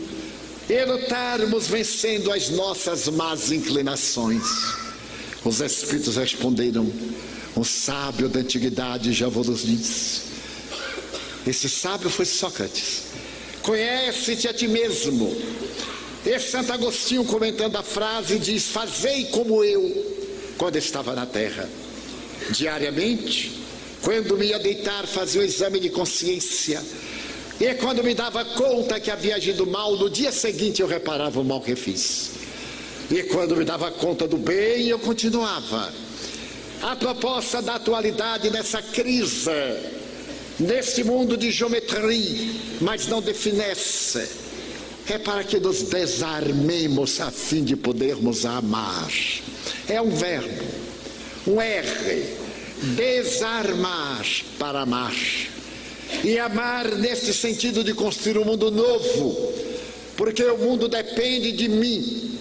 e lutarmos vencendo as nossas más inclinações? Os Espíritos responderam: um sábio da antiguidade já vos diz. Esse sábio foi Sócrates. Conhece-te a ti mesmo. E Santo Agostinho, comentando a frase, diz: Fazei como eu, quando estava na terra. Diariamente, quando me ia deitar, fazia um exame de consciência. E quando me dava conta que havia agido mal, no dia seguinte eu reparava o mal que fiz. E quando me dava conta do bem, eu continuava. A proposta da atualidade nessa crise, nesse mundo de geometria, mas não de finesse, é para que nos desarmemos a fim de podermos amar. É um verbo, um R, desarmar para amar. E amar nesse sentido de construir um mundo novo, porque o mundo depende de mim.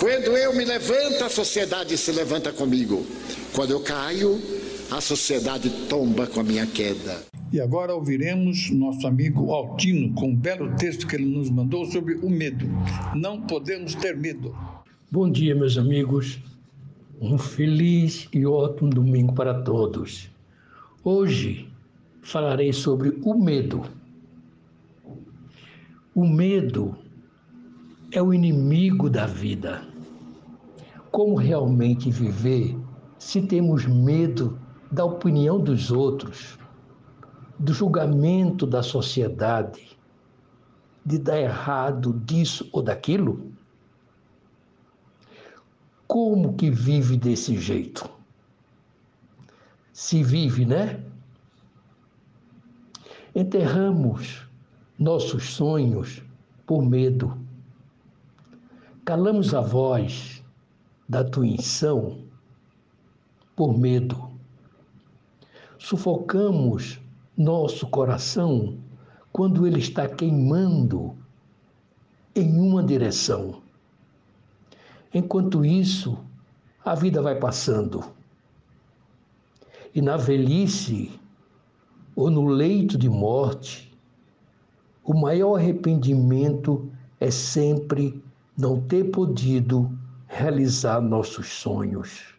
Quando eu me levanto, a sociedade se levanta comigo. Quando eu caio, a sociedade tomba com a minha queda. E agora ouviremos nosso amigo Altino com um belo texto que ele nos mandou sobre o medo. Não podemos ter medo. Bom dia, meus amigos. Um feliz e ótimo domingo para todos. Hoje falarei sobre o medo. O medo é o inimigo da vida. Como realmente viver se temos medo da opinião dos outros, do julgamento da sociedade, de dar errado disso ou daquilo? Como que vive desse jeito? Se vive, né? Enterramos nossos sonhos por medo. Calamos a voz da tuição por medo. Sufocamos nosso coração quando ele está queimando em uma direção. Enquanto isso, a vida vai passando. E na velhice ou no leito de morte, o maior arrependimento é sempre não ter podido realizar nossos sonhos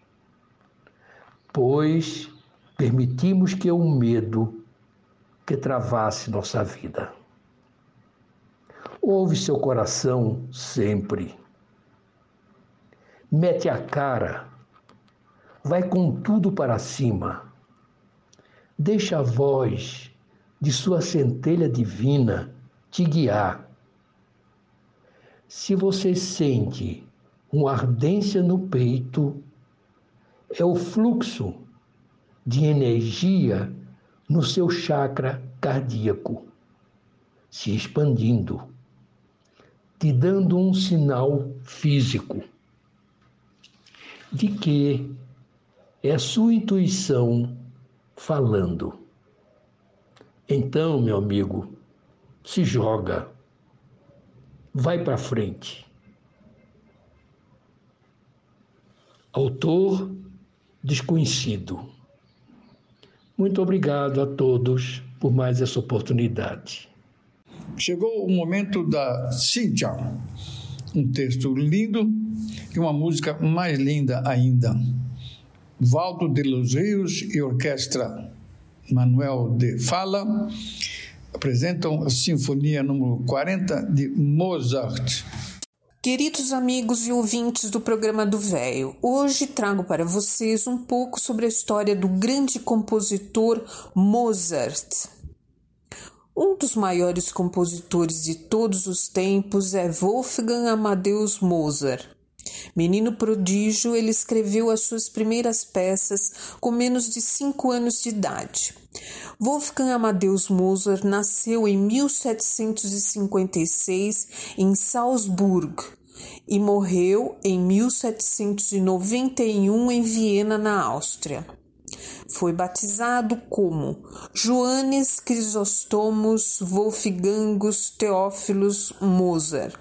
pois permitimos que o medo que travasse nossa vida. Ouve seu coração sempre. Mete a cara. Vai com tudo para cima. Deixa a voz de sua centelha divina te guiar. Se você sente uma ardência no peito, é o fluxo de energia no seu chakra cardíaco, se expandindo, te dando um sinal físico de que é a sua intuição falando. Então, meu amigo, se joga, vai para frente, Autor desconhecido. Muito obrigado a todos por mais essa oportunidade. Chegou o momento da Cíntia. Um texto lindo e uma música mais linda ainda. Valdo de los Rios e Orquestra Manuel de Fala apresentam a Sinfonia número 40 de Mozart. Queridos amigos e ouvintes do programa do Véio, hoje trago para vocês um pouco sobre a história do grande compositor Mozart. Um dos maiores compositores de todos os tempos é Wolfgang Amadeus Mozart. Menino prodígio, ele escreveu as suas primeiras peças com menos de cinco anos de idade. Wolfgang Amadeus Mozart nasceu em 1756 em Salzburg e morreu em 1791 em Viena, na Áustria. Foi batizado como Johannes Chrysostomos Wolfgangus Theophilus Mozart.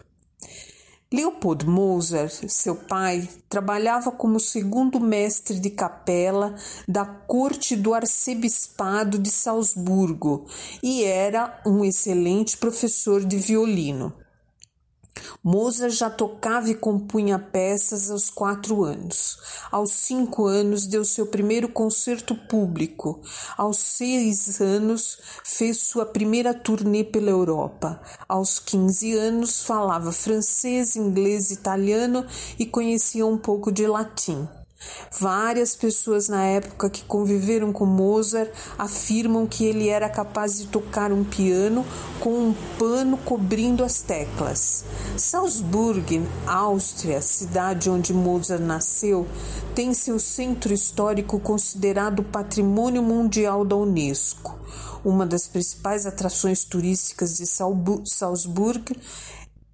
Leopold Mozart, seu pai, trabalhava como segundo mestre de capela da corte do arcebispado de Salzburgo e era um excelente professor de violino. Mozart já tocava e compunha peças aos quatro anos. Aos cinco anos deu seu primeiro concerto público. Aos seis anos fez sua primeira turnê pela Europa. Aos quinze anos falava francês, inglês, italiano e conhecia um pouco de latim. Várias pessoas na época que conviveram com Mozart afirmam que ele era capaz de tocar um piano com um pano cobrindo as teclas. Salzburg, Áustria, cidade onde Mozart nasceu, tem seu centro histórico considerado Patrimônio Mundial da Unesco. Uma das principais atrações turísticas de Salzburg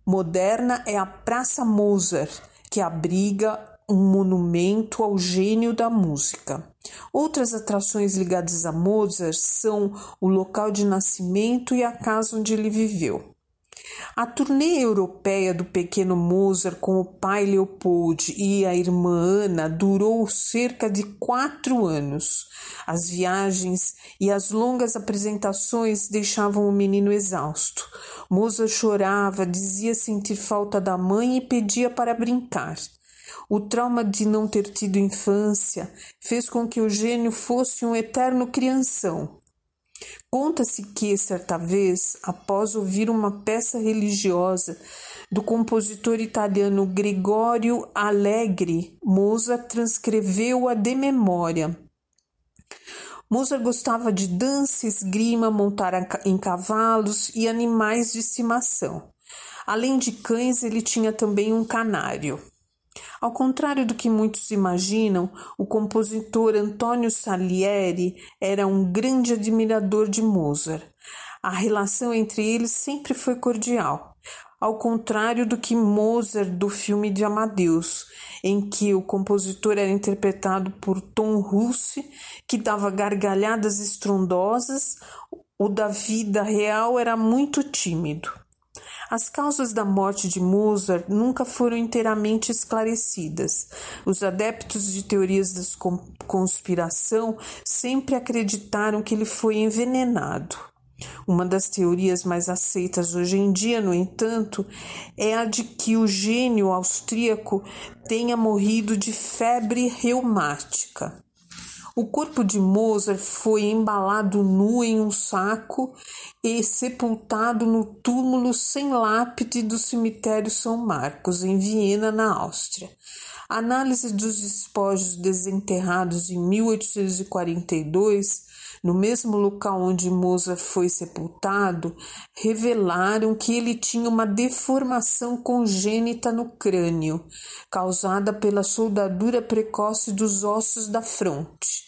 moderna é a Praça Mozart, que abriga um monumento ao gênio da música. Outras atrações ligadas a Mozart são o local de nascimento e a casa onde ele viveu. A turnê europeia do pequeno Mozart com o pai Leopold e a irmã Ana durou cerca de quatro anos. As viagens e as longas apresentações deixavam o menino exausto. Mozart chorava, dizia sentir falta da mãe e pedia para brincar. O trauma de não ter tido infância fez com que o gênio fosse um eterno crianção. Conta-se que, certa vez, após ouvir uma peça religiosa do compositor italiano Gregorio Allegri, Mozart transcreveu-a de memória. Mozart gostava de dança, esgrima, montar em cavalos e animais de estimação. Além de cães, ele tinha também um canário. Ao contrário do que muitos imaginam, o compositor Antonio Salieri era um grande admirador de Mozart. A relação entre eles sempre foi cordial, ao contrário do que Mozart do filme de Amadeus, em que o compositor era interpretado por Tom Russe, que dava gargalhadas estrondosas, o da vida real era muito tímido. As causas da morte de Mozart nunca foram inteiramente esclarecidas. Os adeptos de teorias da conspiração sempre acreditaram que ele foi envenenado. Uma das teorias mais aceitas hoje em dia, no entanto, é a de que o gênio austríaco tenha morrido de febre reumática. O corpo de Mozart foi embalado nu em um saco e sepultado no túmulo sem lápide do cemitério São Marcos, em Viena, na Áustria. Análise dos despojos desenterrados em 1842, no mesmo local onde Mozart foi sepultado, revelaram que ele tinha uma deformação congênita no crânio, causada pela soldadura precoce dos ossos da fronte.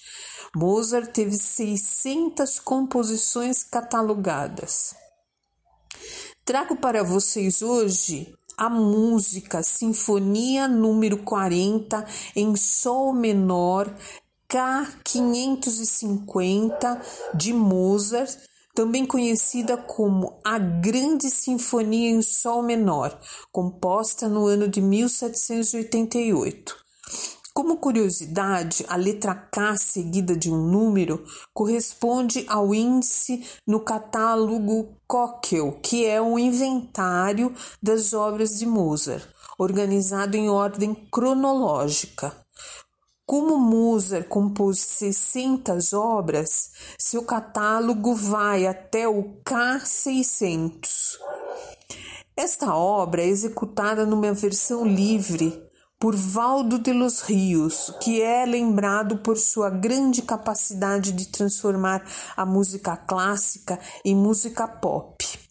Mozart teve 600 composições catalogadas. Trago para vocês hoje a música Sinfonia número 40 em Sol menor K550 de Mozart, também conhecida como a Grande Sinfonia em Sol menor, composta no ano de 1788. Como curiosidade, a letra K seguida de um número corresponde ao índice no catálogo Köchel, que é o inventário das obras de Mozart, organizado em ordem cronológica. Como Mozart compôs 60 obras, seu catálogo vai até o K600. Esta obra é executada numa versão livre por Valdo de los Rios, que é lembrado por sua grande capacidade de transformar a música clássica em música pop.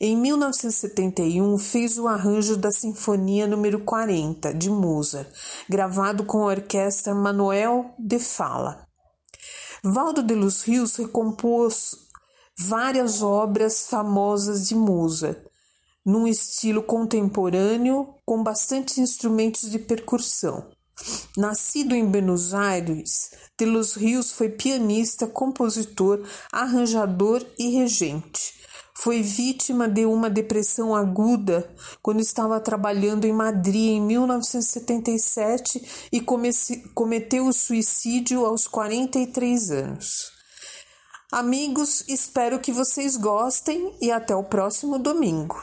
Em 1971, fez o arranjo da Sinfonia número 40 de Mozart, gravado com a orquestra Manuel de Fala. Valdo de los Rios recompôs várias obras famosas de Mozart, num estilo contemporâneo com bastantes instrumentos de percussão. Nascido em Buenos Aires, de los Rios foi pianista, compositor, arranjador e regente. Foi vítima de uma depressão aguda quando estava trabalhando em Madrid em 1977 e cometeu o suicídio aos 43 anos. Amigos, espero que vocês gostem e até o próximo domingo.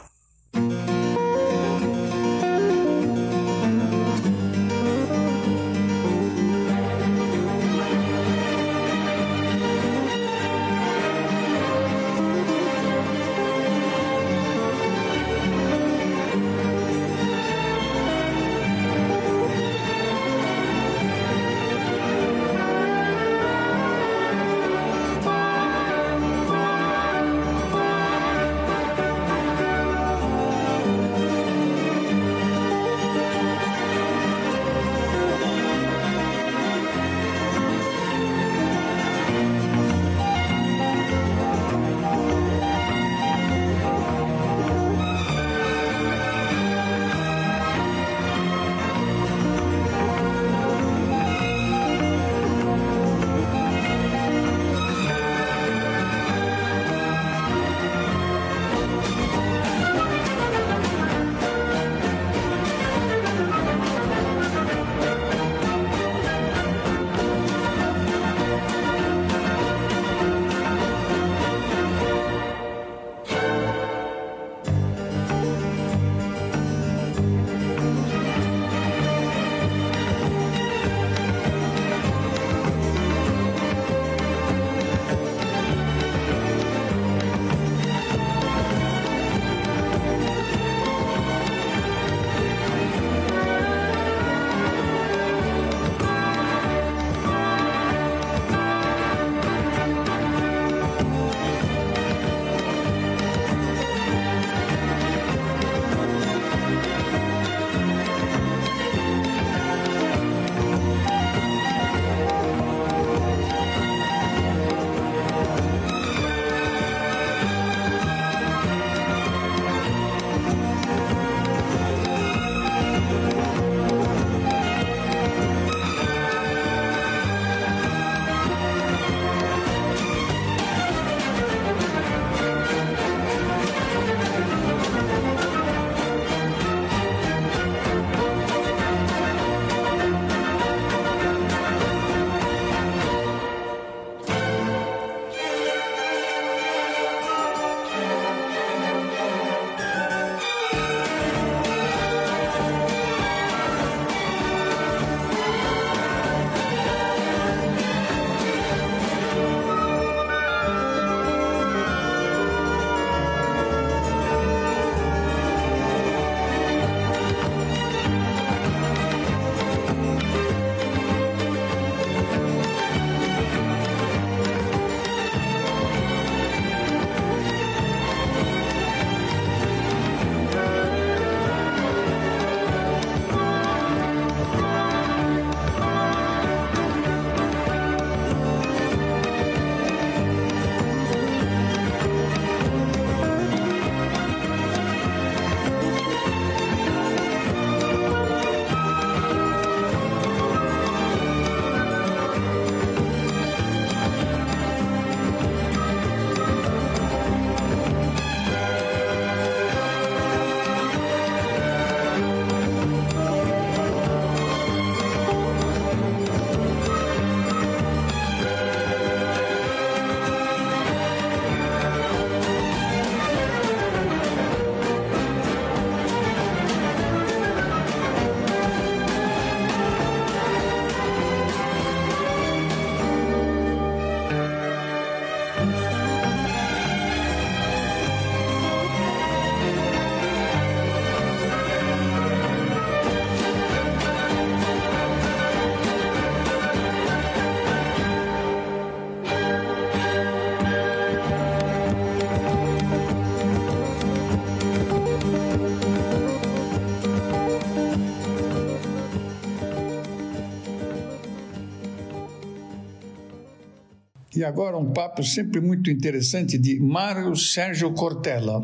Agora um papo sempre muito interessante de Mário Sérgio Cortella.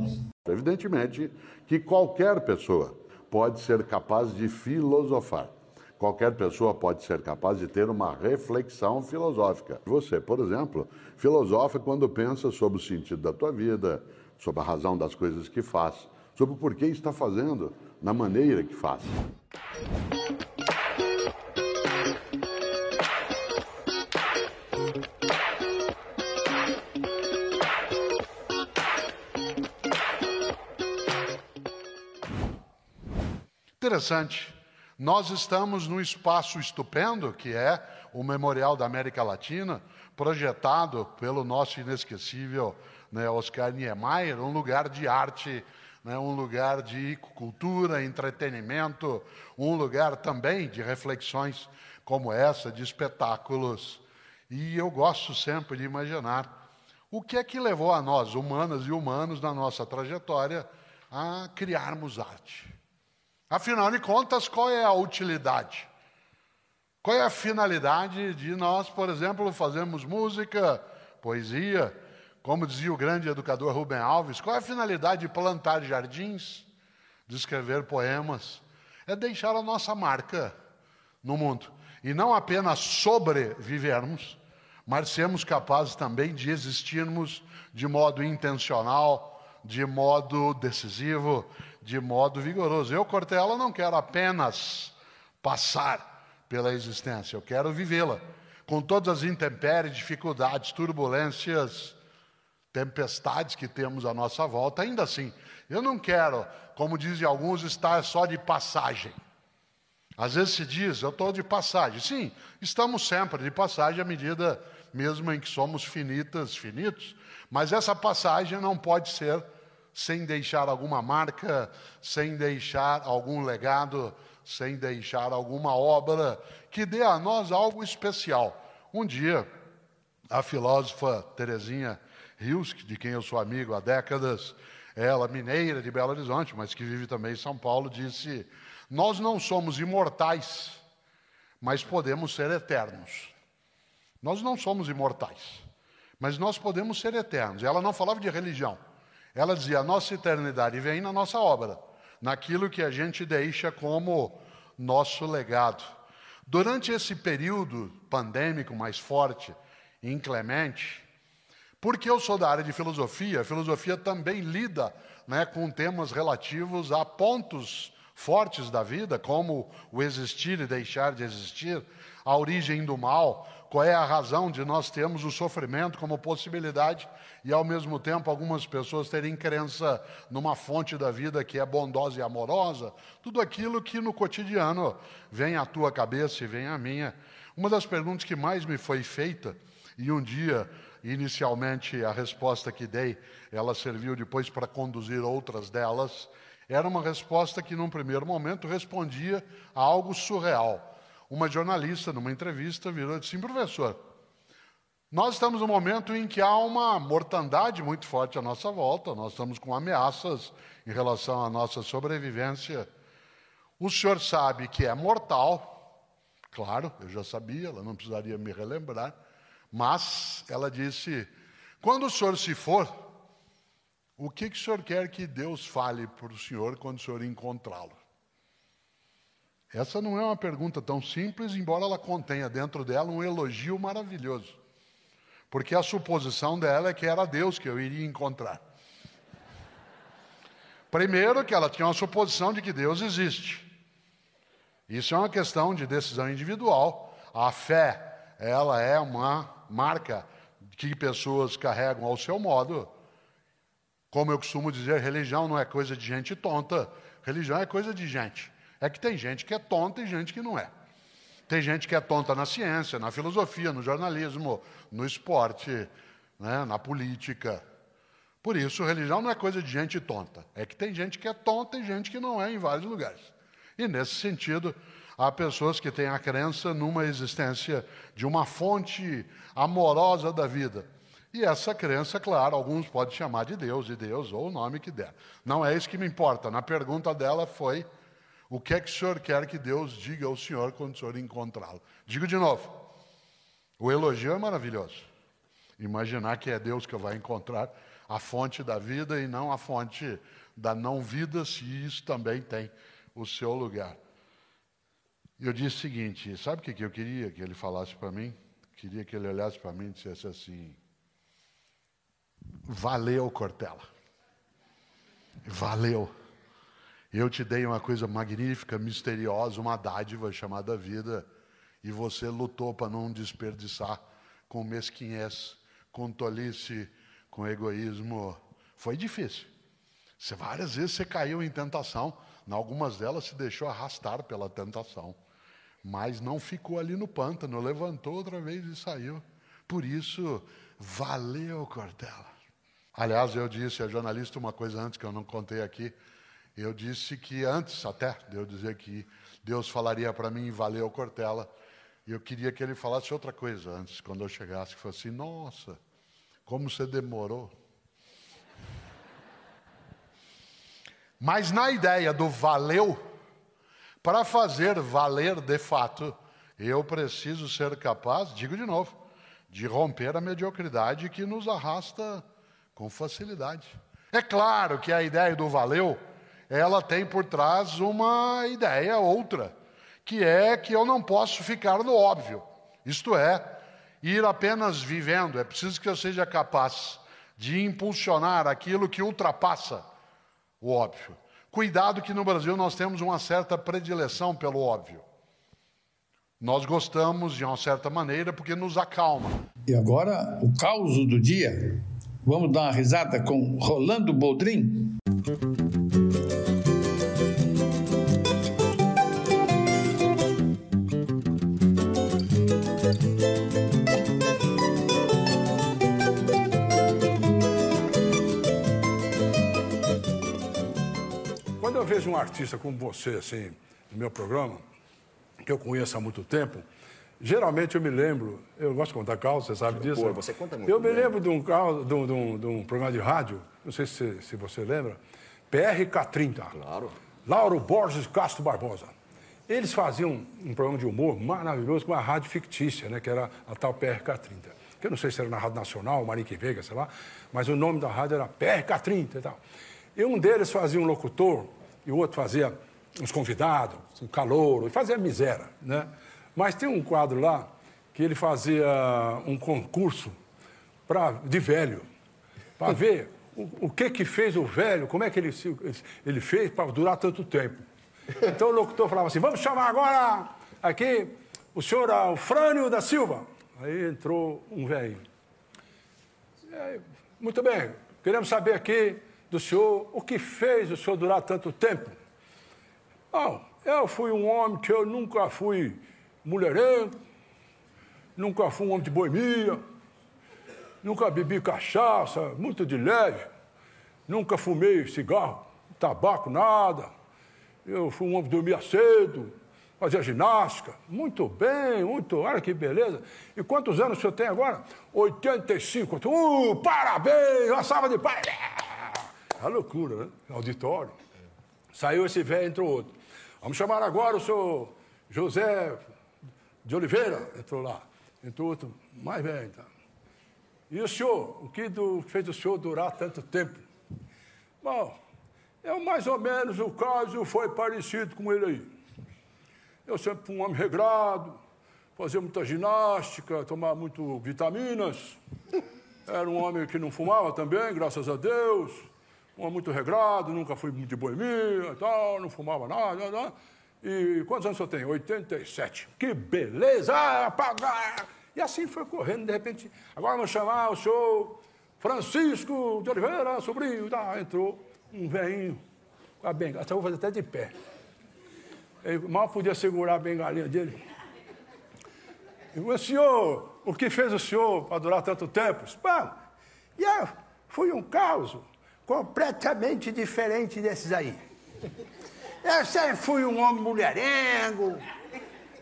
Evidentemente que qualquer pessoa pode ser capaz de filosofar. Qualquer pessoa pode ser capaz de ter uma reflexão filosófica. Você, por exemplo, filosofa quando pensa sobre o sentido da tua vida, sobre a razão das coisas que faz, sobre o porquê está fazendo, na maneira que faz. Interessante. Nós estamos num espaço estupendo, que é o Memorial da América Latina, projetado pelo nosso inesquecível né, Oscar Niemeyer, um lugar de arte, né, um lugar de cultura, entretenimento, um lugar também de reflexões como essa, de espetáculos. E eu gosto sempre de imaginar o que é que levou a nós, humanas e humanos, na nossa trajetória, a criarmos arte. Afinal de contas, qual é a utilidade? Qual é a finalidade de nós, por exemplo, fazermos música, poesia, como dizia o grande educador Rubem Alves, qual é a finalidade de plantar jardins, de escrever poemas? É deixar a nossa marca no mundo. E não apenas sobrevivermos, mas sermos capazes também de existirmos de modo intencional, de modo decisivo, de modo vigoroso. Eu, Cortella, não quero apenas passar pela existência, eu quero vivê-la, com todas as intempéries, dificuldades, turbulências, tempestades que temos à nossa volta. Ainda assim, eu não quero, como dizem alguns, estar só de passagem. Às vezes se diz, eu estou de passagem. Sim, estamos sempre de passagem à medida mesmo em que somos finitas, finitos, mas essa passagem não pode ser sem deixar alguma marca, sem deixar algum legado, sem deixar alguma obra que dê a nós algo especial. Um dia, a filósofa Terezinha Rios, de quem eu sou amigo há décadas, ela mineira de Belo Horizonte, mas que vive também em São Paulo, disse: Nós não somos imortais, mas podemos ser eternos. Nós não somos imortais, mas nós podemos ser eternos. Ela não falava de religião. Ela dizia: a nossa eternidade vem na nossa obra, naquilo que a gente deixa como nosso legado. Durante esse período pandêmico mais forte, inclemente, porque eu sou da área de filosofia, a filosofia também lida né, com temas relativos a pontos fortes da vida, como o existir e deixar de existir, a origem do mal, qual é a razão de nós termos o sofrimento como possibilidade e, ao mesmo tempo, algumas pessoas terem crença numa fonte da vida que é bondosa e amorosa, tudo aquilo que no cotidiano vem à tua cabeça e vem à minha. Uma das perguntas que mais me foi feita, e um dia, inicialmente, a resposta que dei, ela serviu depois para conduzir outras delas, era uma resposta que, num primeiro momento, respondia a algo surreal uma jornalista, numa entrevista, virou e disse: Sim, professor, nós estamos num momento em que há uma mortandade muito forte à nossa volta, nós estamos com ameaças em relação à nossa sobrevivência. O senhor sabe que é mortal, claro, eu já sabia, ela não precisaria me relembrar, mas ela disse: quando o senhor se for, o que, que o senhor quer que Deus fale para o senhor quando o senhor encontrá-lo? Essa não é uma pergunta tão simples, embora ela contenha dentro dela um elogio maravilhoso. Porque a suposição dela é que era Deus que eu iria encontrar. Primeiro, que ela tinha uma suposição de que Deus existe. Isso é uma questão de decisão individual. A fé, ela é uma marca que pessoas carregam ao seu modo. Como eu costumo dizer, religião não é coisa de gente tonta, religião é coisa de gente. É que tem gente que é tonta e gente que não é. Tem gente que é tonta na ciência, na filosofia, no jornalismo, no esporte, né, na política. Por isso, religião não é coisa de gente tonta. É que tem gente que é tonta e gente que não é em vários lugares. E nesse sentido, há pessoas que têm a crença numa existência de uma fonte amorosa da vida. E essa crença, claro, alguns podem chamar de Deus, de Deus, ou o nome que der. Não é isso que me importa. Na pergunta dela foi o que é que o senhor quer que Deus diga ao senhor quando o senhor encontrá-lo? Digo de novo: o elogio é maravilhoso. Imaginar que é Deus que vai encontrar a fonte da vida e não a fonte da não vida, se isso também tem o seu lugar. Eu disse o seguinte: sabe o que eu queria que ele falasse para mim? Queria que ele olhasse para mim e dissesse assim: Valeu, Cortella. Valeu. Eu te dei uma coisa magnífica, misteriosa, uma dádiva chamada vida, e você lutou para não desperdiçar com mesquinhez, com tolice, com egoísmo. Foi difícil. Você, várias vezes você caiu em tentação, em algumas delas se deixou arrastar pela tentação, mas não ficou ali no pântano, levantou outra vez e saiu. Por isso, valeu, Cortella. Aliás, eu disse a jornalista uma coisa antes que eu não contei aqui. Eu disse que antes até de eu dizer que Deus falaria para mim, valeu, Cortella, eu queria que ele falasse outra coisa antes, quando eu chegasse, que fosse assim, nossa, como você demorou. Mas na ideia do valeu, para fazer valer de fato, eu preciso ser capaz, digo de novo, de romper a mediocridade que nos arrasta com facilidade. É claro que a ideia do valeu, ela tem por trás uma ideia outra, que é que eu não posso ficar no óbvio. Isto é, ir apenas vivendo, é preciso que eu seja capaz de impulsionar aquilo que ultrapassa o óbvio. Cuidado que no Brasil nós temos uma certa predileção pelo óbvio. Nós gostamos de uma certa maneira porque nos acalma. E agora, o caos do dia. Vamos dar uma risada com Rolando Boldrin? Vejo um artista como você, assim, no meu programa, que eu conheço há muito tempo, geralmente eu me lembro, eu gosto de contar caos, você sabe disso? Pô, você conta muito Eu me bem. lembro de um, caos, de, um, de um- de um programa de rádio, não sei se, se você lembra, PRK30. Claro. Lauro Borges Castro Barbosa. Eles faziam um programa de humor maravilhoso com uma rádio fictícia, né, que era a tal PRK30. Que eu não sei se era na Rádio Nacional, Marique Veiga, sei lá, mas o nome da rádio era PRK30 e tal. E um deles fazia um locutor e o outro fazia uns convidados, um calouro, e fazia miséria, né? Mas tem um quadro lá que ele fazia um concurso pra, de velho, para ver o, o que que fez o velho, como é que ele, ele fez para durar tanto tempo. Então o locutor falava assim, vamos chamar agora aqui o senhor Alfrânio da Silva. Aí entrou um velho. Muito bem, queremos saber aqui do senhor o que fez o senhor durar tanto tempo. Bom, eu fui um homem que eu nunca fui mulherengo, nunca fui um homem de boemia, nunca bebi cachaça, muito de leve, nunca fumei cigarro, tabaco, nada. Eu fui um homem que dormia cedo, fazia ginástica. Muito bem, muito, olha que beleza. E quantos anos o senhor tem agora? 85. Uh, parabéns, uma salva de palmas. É loucura, né? Auditório. Saiu esse velho, entrou outro. Vamos chamar agora o senhor José de Oliveira. Entrou lá. Entrou outro, mais velho. Então. E o senhor? O que do- fez o senhor durar tanto tempo? Bom, eu mais ou menos, o caso foi parecido com ele aí. Eu sempre fui um homem regrado, fazia muita ginástica, tomava muito vitaminas. Era um homem que não fumava também, graças a Deus. Homem muito regrado, nunca fui de boemia tal, não fumava nada. nada. E quantos anos eu tenho? 87. Que beleza! E assim foi correndo, de repente. Agora vamos chamar o senhor Francisco de Oliveira, sobrinho. Tá, entrou um velhinho com a benga. Até vou fazer até de pé. Ele mal podia segurar a bengalinha dele. E o senhor, o que fez o senhor para durar tanto tempo? Bom, e eu fui um caos completamente diferente desses aí. Eu sempre fui um homem mulherengo,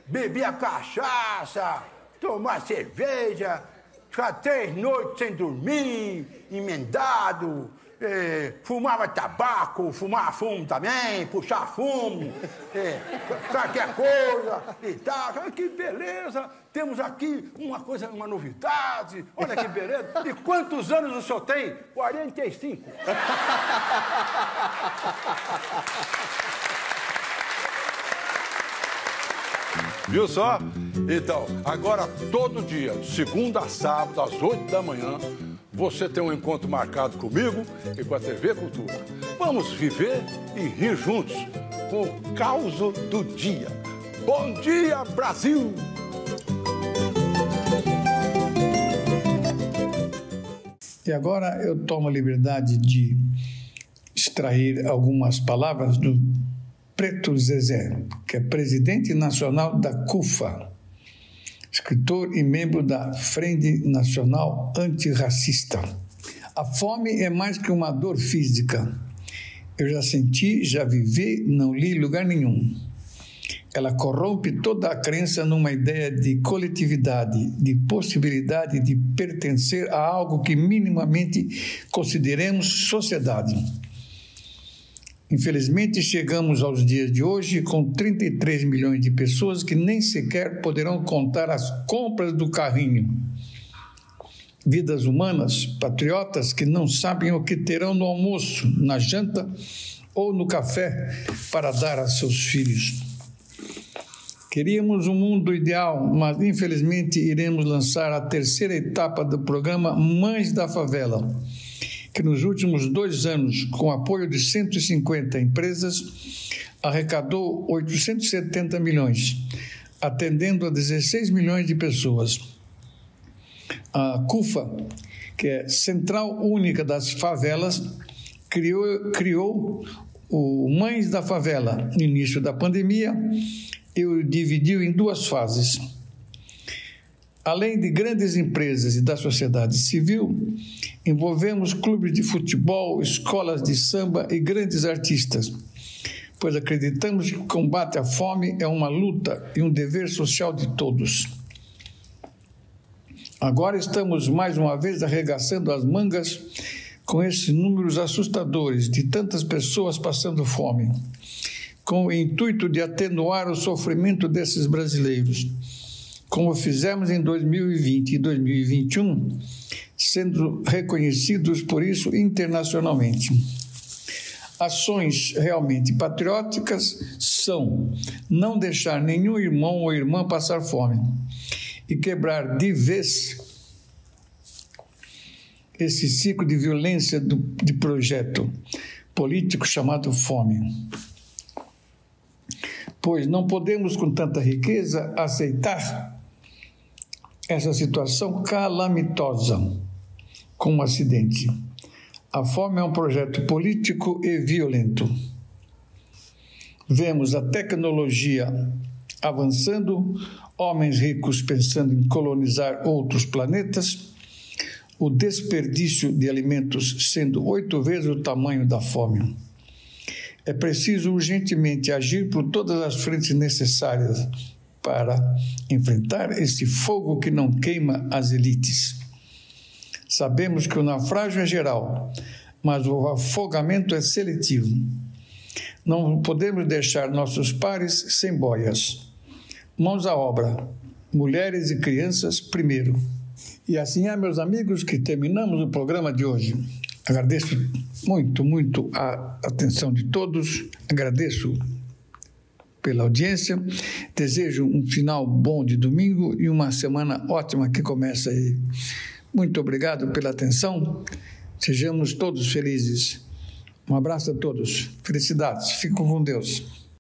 bebia cachaça, tomava cerveja, Ficava três noites sem dormir, emendado, eh, fumava tabaco, fumava fumo também, puxava fumo, eh, qualquer coisa e tal. Que beleza! Temos aqui uma coisa, uma novidade. Olha que beleza. E quantos anos o senhor tem? 45. Viu só? Então, agora todo dia, segunda a sábado, às 8 da manhã, você tem um encontro marcado comigo e com a TV Cultura. Vamos viver e rir juntos com o caos do dia. Bom dia, Brasil! E agora eu tomo a liberdade de extrair algumas palavras do Preto Zezé, que é presidente nacional da CUFA, escritor e membro da Frente Nacional Antirracista. A fome é mais que uma dor física. Eu já senti, já vivi, não li lugar nenhum. Ela corrompe toda a crença numa ideia de coletividade, de possibilidade de pertencer a algo que minimamente consideremos sociedade. Infelizmente, chegamos aos dias de hoje com 33 milhões de pessoas que nem sequer poderão contar as compras do carrinho. Vidas humanas, patriotas que não sabem o que terão no almoço, na janta ou no café para dar a seus filhos. Queríamos um mundo ideal, mas infelizmente iremos lançar a terceira etapa do programa Mães da Favela que nos últimos dois anos, com apoio de 150 empresas, arrecadou 870 milhões, atendendo a 16 milhões de pessoas. A CUFA, que é Central Única das Favelas, criou, criou o Mães da Favela no início da pandemia e o dividiu em duas fases. Além de grandes empresas e da sociedade civil, envolvemos clubes de futebol, escolas de samba e grandes artistas, pois acreditamos que o combate à fome é uma luta e um dever social de todos. Agora estamos mais uma vez arregaçando as mangas com esses números assustadores de tantas pessoas passando fome, com o intuito de atenuar o sofrimento desses brasileiros como fizemos em 2020 e 2021, sendo reconhecidos por isso internacionalmente. Ações realmente patrióticas são não deixar nenhum irmão ou irmã passar fome e quebrar de vez esse ciclo de violência do, de projeto político chamado fome. Pois não podemos, com tanta riqueza, aceitar essa situação calamitosa como um acidente. A fome é um projeto político e violento. Vemos a tecnologia avançando, homens ricos pensando em colonizar outros planetas, o desperdício de alimentos sendo oito vezes o tamanho da fome. É preciso urgentemente agir por todas as frentes necessárias para enfrentar esse fogo que não queima as elites. Sabemos que o naufrágio é geral, mas o afogamento é seletivo. Não podemos deixar nossos pares sem boias. Mãos à obra, mulheres e crianças primeiro. E assim é, meus amigos, que terminamos o programa de hoje. Agradeço muito, muito a atenção de todos. Agradeço pela audiência. Desejo um final bom de domingo e uma semana ótima que começa aí. Muito obrigado pela atenção. Sejamos todos felizes. Um abraço a todos. Felicidades. Fiquem com Deus.